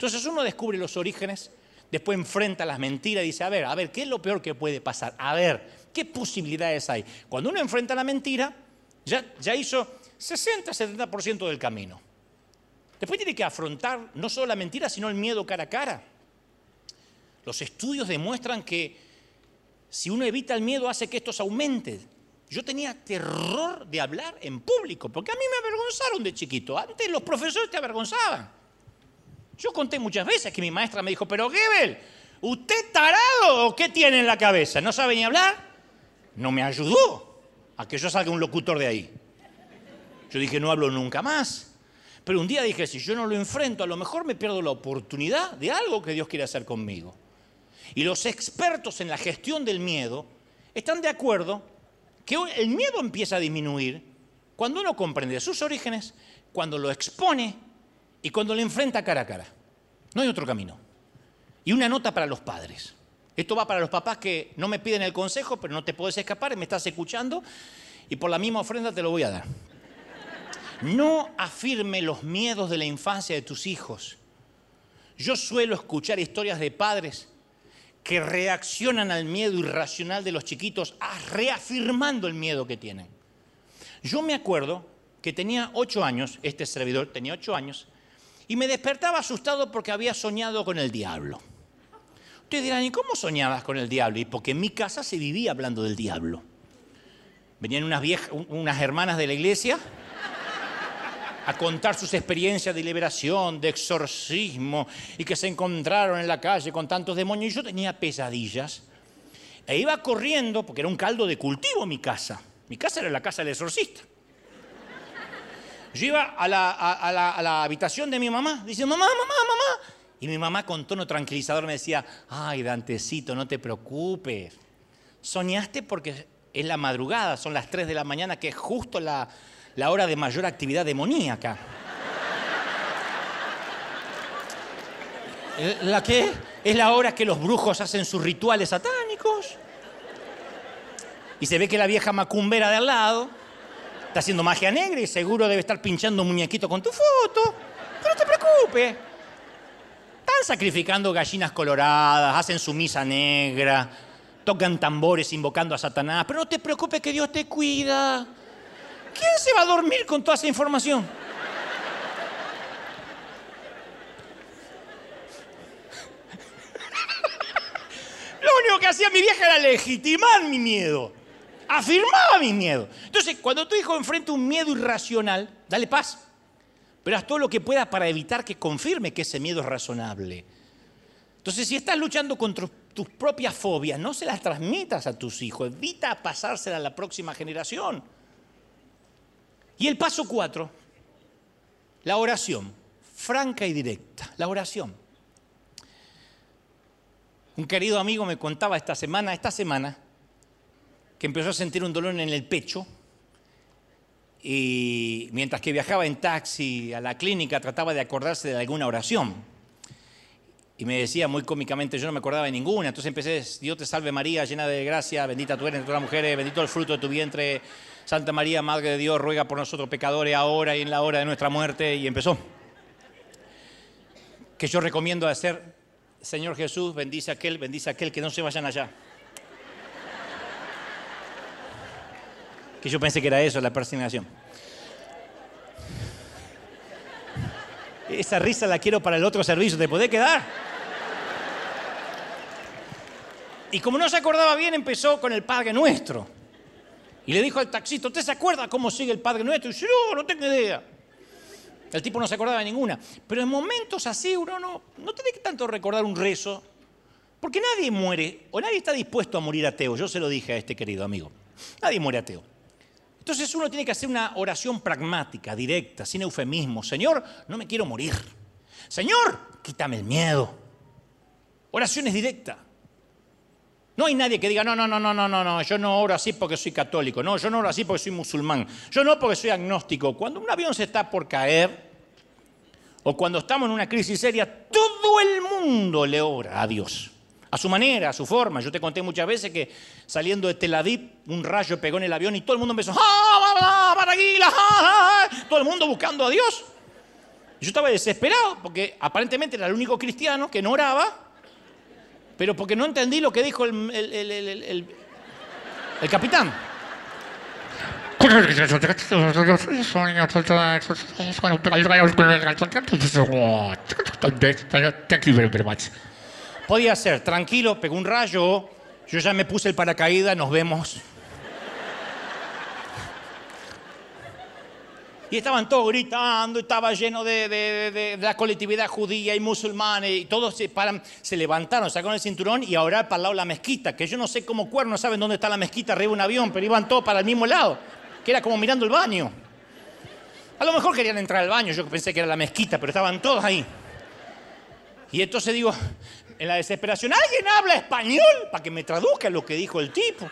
Entonces uno descubre los orígenes, después enfrenta las mentiras y dice, a ver, a ver, ¿qué es lo peor que puede pasar? A ver, ¿qué posibilidades hay? Cuando uno enfrenta la mentira, ya, ya hizo 60-70% del camino. Después tiene que afrontar no solo la mentira, sino el miedo cara a cara. Los estudios demuestran que si uno evita el miedo hace que estos aumenten. Yo tenía terror de hablar en público, porque a mí me avergonzaron de chiquito. Antes los profesores te avergonzaban. Yo conté muchas veces que mi maestra me dijo, pero Gebel, ¿usted tarado o qué tiene en la cabeza? ¿No sabe ni hablar? no me ayudó a que yo salga un locutor de ahí. Yo dije, no hablo nunca más. Pero un día dije, si yo no lo enfrento, a lo mejor me pierdo la oportunidad de algo que Dios quiere hacer conmigo. Y los expertos en la gestión del miedo están de acuerdo que el miedo empieza a disminuir cuando uno comprende sus orígenes, cuando lo expone y cuando lo enfrenta cara a cara. No hay otro camino. Y una nota para los padres. Esto va para los papás que no me piden el consejo, pero no te puedes escapar, me estás escuchando y por la misma ofrenda te lo voy a dar. No afirme los miedos de la infancia de tus hijos. Yo suelo escuchar historias de padres que reaccionan al miedo irracional de los chiquitos reafirmando el miedo que tienen. Yo me acuerdo que tenía ocho años, este servidor tenía ocho años, y me despertaba asustado porque había soñado con el diablo. Ustedes dirán, ¿y cómo soñabas con el diablo? Y porque en mi casa se vivía hablando del diablo. Venían unas, viejas, unas hermanas de la iglesia a contar sus experiencias de liberación, de exorcismo, y que se encontraron en la calle con tantos demonios. Y yo tenía pesadillas. E iba corriendo, porque era un caldo de cultivo mi casa. Mi casa era la casa del exorcista. Yo iba a la, a la habitación de mi mamá, diciendo, mamá, mamá, mamá, y mi mamá con tono tranquilizador me decía, ay, Dantecito, no te preocupes. Soñaste porque es la madrugada, son las 3 de la mañana, que es justo la, la hora de mayor actividad demoníaca. ¿La qué? Es la hora que los brujos hacen sus rituales satánicos. Y se ve que la vieja macumbera de al lado está haciendo magia negra y seguro debe estar pinchando un muñequito con tu foto. Pero no te preocupes sacrificando gallinas coloradas, hacen su misa negra, tocan tambores invocando a Satanás, pero no te preocupes que Dios te cuida. ¿Quién se va a dormir con toda esa información? Lo único que hacía mi vieja era legitimar mi miedo, afirmaba mi miedo. Entonces, cuando tu hijo enfrenta un miedo irracional, dale paz pero haz todo lo que pueda para evitar que confirme que ese miedo es razonable. Entonces, si estás luchando contra tus propias fobias, no se las transmitas a tus hijos, evita pasárselas a la próxima generación. Y el paso cuatro, la oración, franca y directa, la oración. Un querido amigo me contaba esta semana, esta semana, que empezó a sentir un dolor en el pecho y mientras que viajaba en taxi a la clínica trataba de acordarse de alguna oración. Y me decía muy cómicamente, yo no me acordaba de ninguna. Entonces empecé, Dios te salve María, llena de gracia, bendita tú eres entre todas las mujeres, bendito el fruto de tu vientre, Santa María, Madre de Dios, ruega por nosotros pecadores ahora y en la hora de nuestra muerte. Y empezó. Que yo recomiendo hacer, Señor Jesús, bendice a aquel, bendice a aquel, que no se vayan allá. Que yo pensé que era eso, la persignación. Esa risa la quiero para el otro servicio, ¿te podés quedar? Y como no se acordaba bien, empezó con el Padre Nuestro. Y le dijo al taxista, ¿usted se acuerda cómo sigue el Padre Nuestro? Y no, no tengo idea. El tipo no se acordaba de ninguna. Pero en momentos así uno no, no tiene que tanto recordar un rezo, porque nadie muere, o nadie está dispuesto a morir ateo. Yo se lo dije a este querido amigo. Nadie muere ateo. Entonces uno tiene que hacer una oración pragmática, directa, sin eufemismo. Señor, no me quiero morir. Señor, quítame el miedo. Oraciones directas. No hay nadie que diga, no, no, no, no, no, no, no, yo no oro así porque soy católico, no, yo no oro así porque soy musulmán, yo no porque soy agnóstico. Cuando un avión se está por caer, o cuando estamos en una crisis seria, todo el mundo le ora a Dios. A su manera, a su forma. Yo te conté muchas veces que saliendo de Tel Aviv, un rayo pegó en el avión y todo el mundo empezó, ¡Ah, todo el mundo buscando a Dios. Yo estaba desesperado porque aparentemente era el único cristiano que no oraba pero porque no entendí lo que dijo el, el, el, capitán. Podía ser, tranquilo, pegó un rayo, yo ya me puse el paracaídas, nos vemos. Y estaban todos gritando, estaba lleno de, la colectividad judía y musulmanes, y todos se, paran, se levantaron, sacaron el cinturón y ahora para el lado de la mezquita, que yo no sé cómo cuernos saben dónde está la mezquita arriba de un avión, pero iban todos para el mismo lado, que era como mirando el baño. A lo mejor querían entrar al baño, yo pensé que era la mezquita, pero estaban todos ahí. Y entonces digo, en la desesperación, ¿alguien habla español? Para que me traduzca lo que dijo el tipo.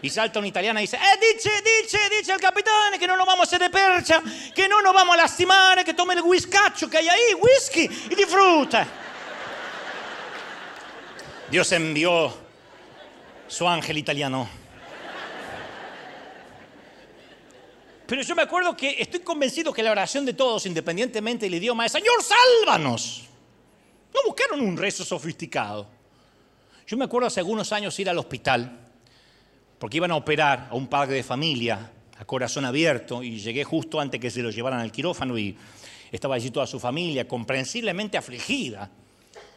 Y salta una italiana y dice, eh, dice, dice, dice el capitán que no nos vamos a hacer de percha, que no nos vamos a lastimar, que tome el whiskacho que hay ahí, whisky, y disfruta. Dios envió su ángel italiano. Pero yo me acuerdo que estoy convencido que la oración de todos, independientemente del idioma, es Señor, sálvanos. No buscaron un rezo sofisticado. Yo me acuerdo hace algunos años ir al hospital porque iban a operar a un padre de familia a corazón abierto y llegué justo antes que se lo llevaran al quirófano y estaba allí toda su familia, comprensiblemente afligida.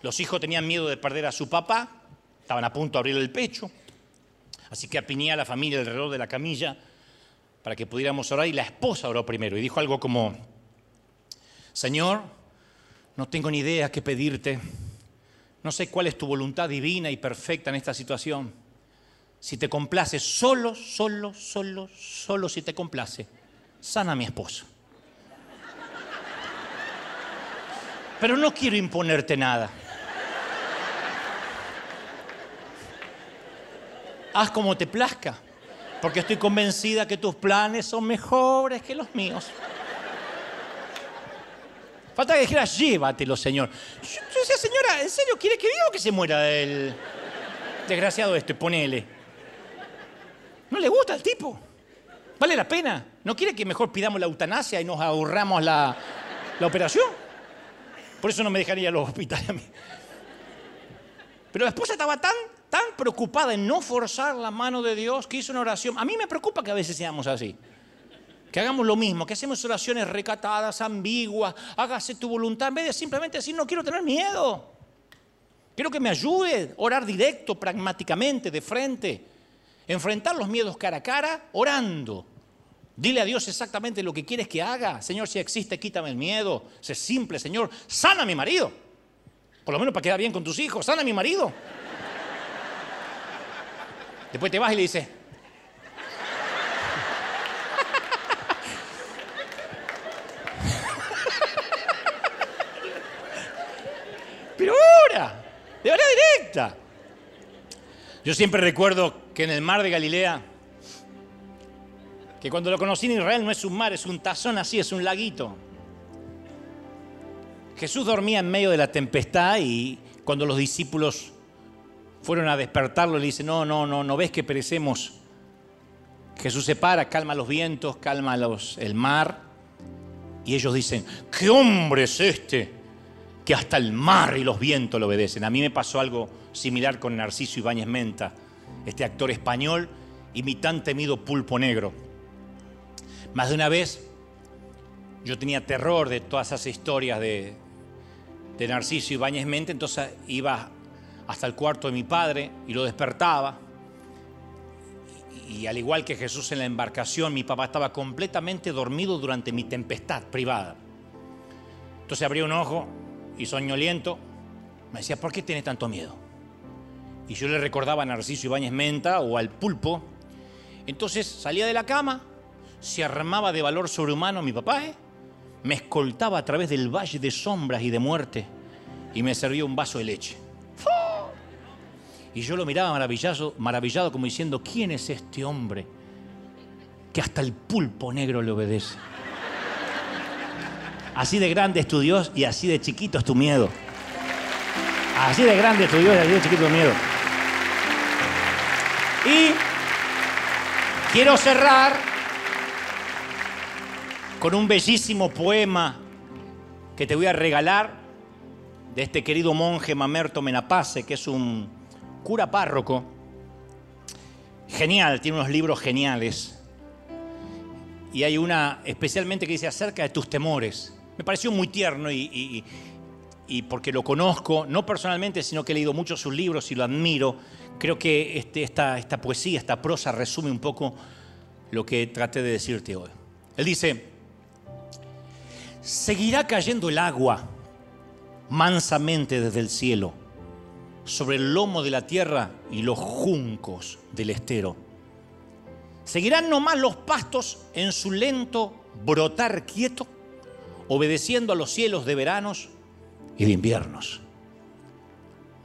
Los hijos tenían miedo de perder a su papá, estaban a punto de abrirle el pecho, así que apiñé a la familia alrededor de la camilla para que pudiéramos orar y la esposa oró primero y dijo algo como, Señor, no tengo ni idea qué pedirte, no sé cuál es tu voluntad divina y perfecta en esta situación si te complace, solo, solo, solo, solo si te complace, sana a mi esposo. Pero no quiero imponerte nada. Haz como te plazca, porque estoy convencida que tus planes son mejores que los míos. Falta que dijeras, llévatelo, Señor. Yo, decía, señora, ¿en serio quiere que viva o que se muera el desgraciado este? Ponele. No le gusta al tipo. ¿Vale la pena? ¿No quiere que mejor pidamos la eutanasia y nos ahorramos la, operación? Por eso no me dejaría los hospitales a mí. Pero la esposa estaba tan, tan preocupada en no forzar la mano de Dios que hizo una oración. A mí me preocupa que a veces seamos así. Que hagamos lo mismo, que hacemos oraciones recatadas, ambiguas, hágase tu voluntad, en vez de simplemente decir no quiero tener miedo. Quiero que me ayude, orar directo, pragmáticamente, de frente. Enfrentar los miedos cara a cara orando. Dile a Dios exactamente lo que quieres que haga. Señor, si existe, quítame el miedo. Sé simple, Señor. Sana a mi marido. Por lo menos para quedar bien con tus hijos. Sana a mi marido. Después te vas y le dices, Pero ahora, de manera directa. Yo siempre recuerdo que en el mar de Galilea, que cuando lo conocí en Israel no es un mar, es un tazón así, es un laguito. Jesús dormía en medio de la tempestad y cuando los discípulos fueron a despertarlo le dice, no, no, no, no ves que perecemos. Jesús se para, calma los vientos, calma los, el mar. Y ellos dicen, ¿qué hombre es este? Que hasta el mar y los vientos le obedecen. A mí me pasó algo similar con Narciso Ibáñez Menta, este actor español y mi tan temido pulpo negro. Más de una vez yo tenía terror de todas esas historias de, Narciso Ibáñez Menta, entonces iba hasta el cuarto de mi padre y lo despertaba y al igual que Jesús en la embarcación, mi papá estaba completamente dormido durante mi tempestad privada. Entonces abría un ojo y soñoliento me decía, ¿por qué tienes tanto miedo? Y yo le recordaba a Narciso Ibáñez Menta o al pulpo. Entonces salía de la cama, se armaba de valor sobrehumano mi papá, ¿eh? me escoltaba a través del valle de sombras y de muerte y me servía un vaso de leche. Y yo lo miraba maravillado, maravillado como diciendo, ¿quién es este hombre que hasta el pulpo negro le obedece? Así de grande es tu Dios y así de chiquito es tu miedo. Así de grande es tu Dios y así de chiquito es tu miedo. Y quiero cerrar con un bellísimo poema que te voy a regalar de este querido monje Mamerto Menapace, que es un cura párroco, genial, tiene unos libros geniales. Y hay una especialmente que dice acerca de tus temores. Me pareció muy tierno y, porque lo conozco, no personalmente, sino que he leído muchos sus libros y lo admiro. Creo que este, esta, esta poesía, esta prosa resume un poco lo que traté de decirte hoy. Él dice, seguirá cayendo el agua mansamente desde el cielo sobre el lomo de la tierra y los juncos del estero. Seguirán nomás los pastos en su lento brotar quieto, obedeciendo a los cielos de veranos y de inviernos.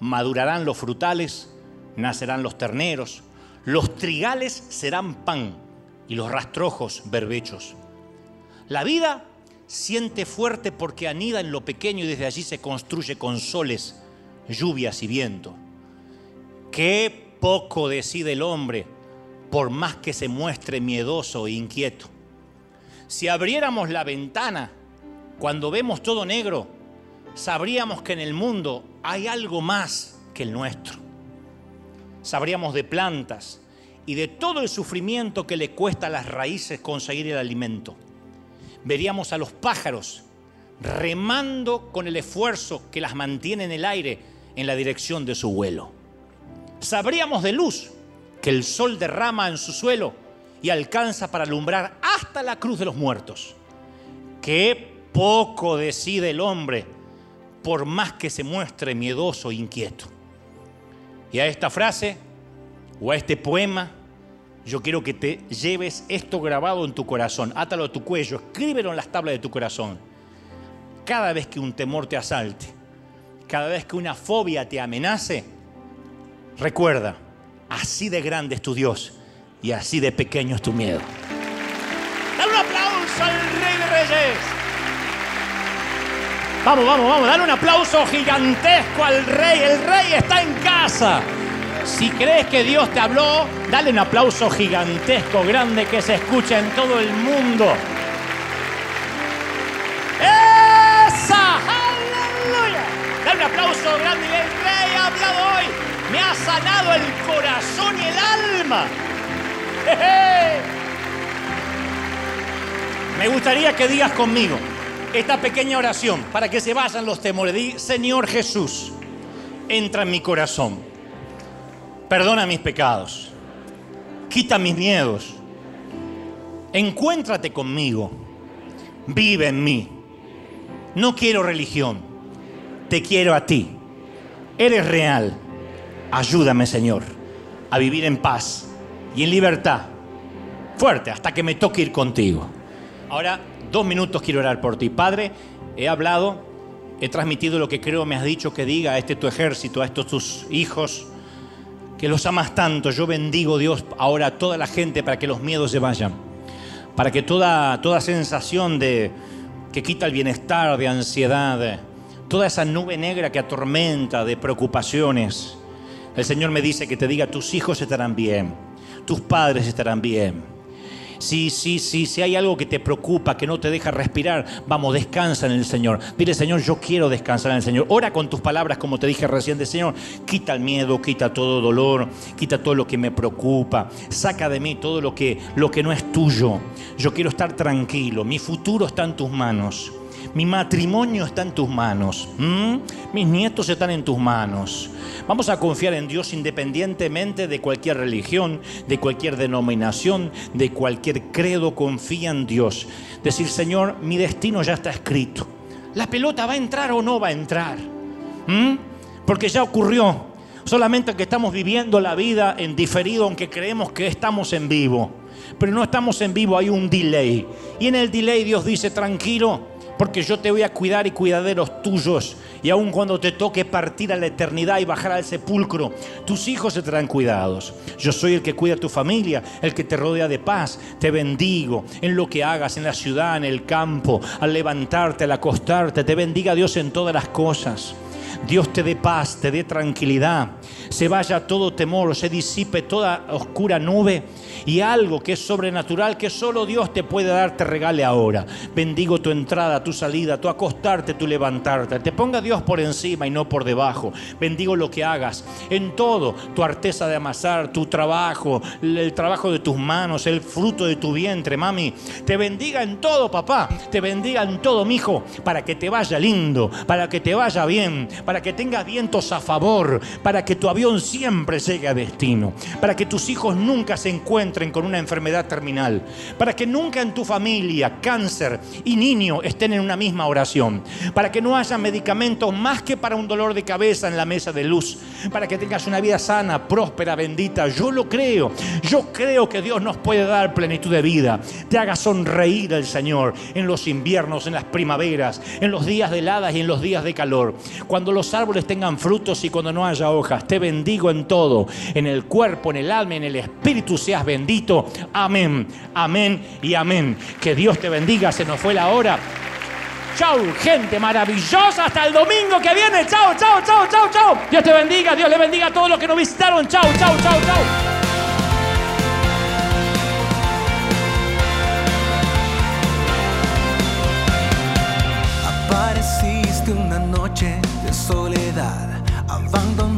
Madurarán los frutales, nacerán los terneros, los trigales serán pan y los rastrojos berbechos. La vida siente fuerte porque anida en lo pequeño y desde allí se construye con soles lluvias y viento. Qué poco decide el hombre por más que se muestre miedoso e inquieto. Si abriéramos la ventana cuando vemos todo negro, sabríamos que en el mundo hay algo más que el nuestro. Sabríamos de plantas y de todo el sufrimiento que le cuesta a las raíces conseguir el alimento. Veríamos a los pájaros remando con el esfuerzo que las mantiene en el aire en la dirección de su vuelo. Sabríamos de luz que el sol derrama en su suelo y alcanza para alumbrar hasta la cruz de los muertos. Qué poco decide el hombre por más que se muestre miedoso e inquieto. Y a esta frase o a este poema, yo quiero que te lleves esto grabado en tu corazón, átalo a tu cuello, escríbelo en las tablas de tu corazón. Cada vez que un temor te asalte, cada vez que una fobia te amenace, recuerda, así de grande es tu Dios y así de pequeño es tu miedo. Dale un aplauso al Rey de Reyes. Vamos, vamos, vamos, dale un aplauso gigantesco al Rey. El Rey está en casa. Si crees que Dios te habló, dale un aplauso gigantesco, grande, que se escucha en todo el mundo. un aplauso grande. El rey ha hablado hoy. Me ha sanado el corazón y el alma. Me gustaría que digas conmigo esta pequeña oración para que se vayan los temores. Di, Señor Jesús, entra en mi corazón. Perdona mis pecados. Quita mis miedos. Encuéntrate conmigo. Vive en mí. No quiero religión te quiero a ti. Eres real. Ayúdame, Señor, a vivir en paz y en libertad. Fuerte, hasta que me toque ir contigo. Ahora, dos minutos quiero orar por ti. Padre, he hablado, he transmitido lo que creo me has dicho que diga a este tu ejército, a estos tus hijos, que los amas tanto. Yo bendigo, Dios, ahora a toda la gente para que los miedos se vayan. Para que toda, toda sensación de que quita el bienestar, de ansiedad, toda esa nube negra que atormenta de preocupaciones. El Señor me dice que te diga, tus hijos estarán bien, tus padres estarán bien, Sí, sí, sí, si hay algo que te preocupa, que no te deja respirar, vamos, descansa en el Señor. Dile, Señor, yo quiero descansar en el Señor. Ora con tus palabras, como te dije recién, Señor, quita el miedo, quita todo dolor, quita todo lo que me preocupa, saca de mí todo lo que, lo que no es tuyo. Yo quiero estar tranquilo, mi futuro está en tus manos. Mi matrimonio está en tus manos. Mis nietos están en tus manos. Vamos a confiar en Dios independientemente de cualquier religión, de cualquier denominación, de cualquier credo. Confía en Dios. Decir, Señor, mi destino ya está escrito. La pelota va a entrar o no va a entrar. Porque ya ocurrió. Solamente que estamos viviendo la vida en diferido, aunque creemos que estamos en vivo. Pero no estamos en vivo, hay un delay. Y en el delay Dios dice, tranquilo, porque yo te voy a cuidar y cuidar de los tuyos. Y aun cuando te toque partir a la eternidad y bajar al sepulcro, tus hijos se traen cuidados. Yo soy el que cuida a tu familia, el que te rodea de paz. Te bendigo en lo que hagas, en la ciudad, en el campo, al levantarte, al acostarte. Te bendiga Dios en todas las cosas. Dios te dé paz, te dé tranquilidad, se vaya todo temor, se disipe toda oscura nube y algo que es sobrenatural, que solo Dios te puede dar, te regale ahora. Bendigo tu entrada, tu salida, tu acostarte, tu levantarte. Te ponga Dios por encima y no por debajo. Bendigo lo que hagas en todo, tu arteza de amasar, tu trabajo, el trabajo de tus manos, el fruto de tu vientre, mami. Te bendiga en todo, papá. Te bendiga en todo, mi hijo, para que te vaya lindo, para que te vaya bien, para que tengas vientos a favor, para que tu siempre llegue a destino, para que tus hijos nunca se encuentren con una enfermedad terminal, para que nunca en tu familia cáncer y niño estén en una misma oración, para que no haya medicamentos más que para un dolor de cabeza en la mesa de luz, para que tengas una vida sana, próspera, bendita. Yo lo creo, yo creo que Dios nos puede dar plenitud de vida, te haga sonreír el Señor en los inviernos, en las primaveras, en los días de heladas y en los días de calor. Cuando los árboles tengan frutos y cuando no haya hojas. Te bendigo en todo, en el cuerpo, en el alma, en el espíritu seas bendito. Amén, amén y amén. Que Dios te bendiga, se nos fue la hora. Chau, gente maravillosa. Hasta el domingo que viene. Chau, chau, chau, chau, chau. Dios te bendiga, Dios le bendiga a todos los que nos visitaron. Chau, chau, chau, chau. Apareciste una noche soledad, abandonado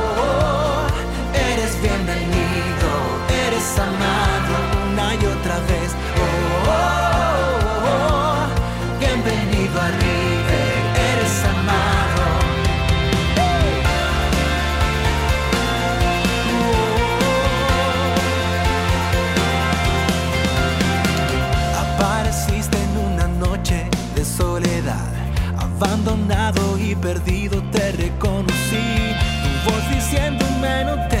eres amado una y otra vez. Oh, oh, oh, bienvenido a River, eres amado. Apareciste en una noche de soledad, abandonado y perdido te reconocí. Tu voz diciéndome no. El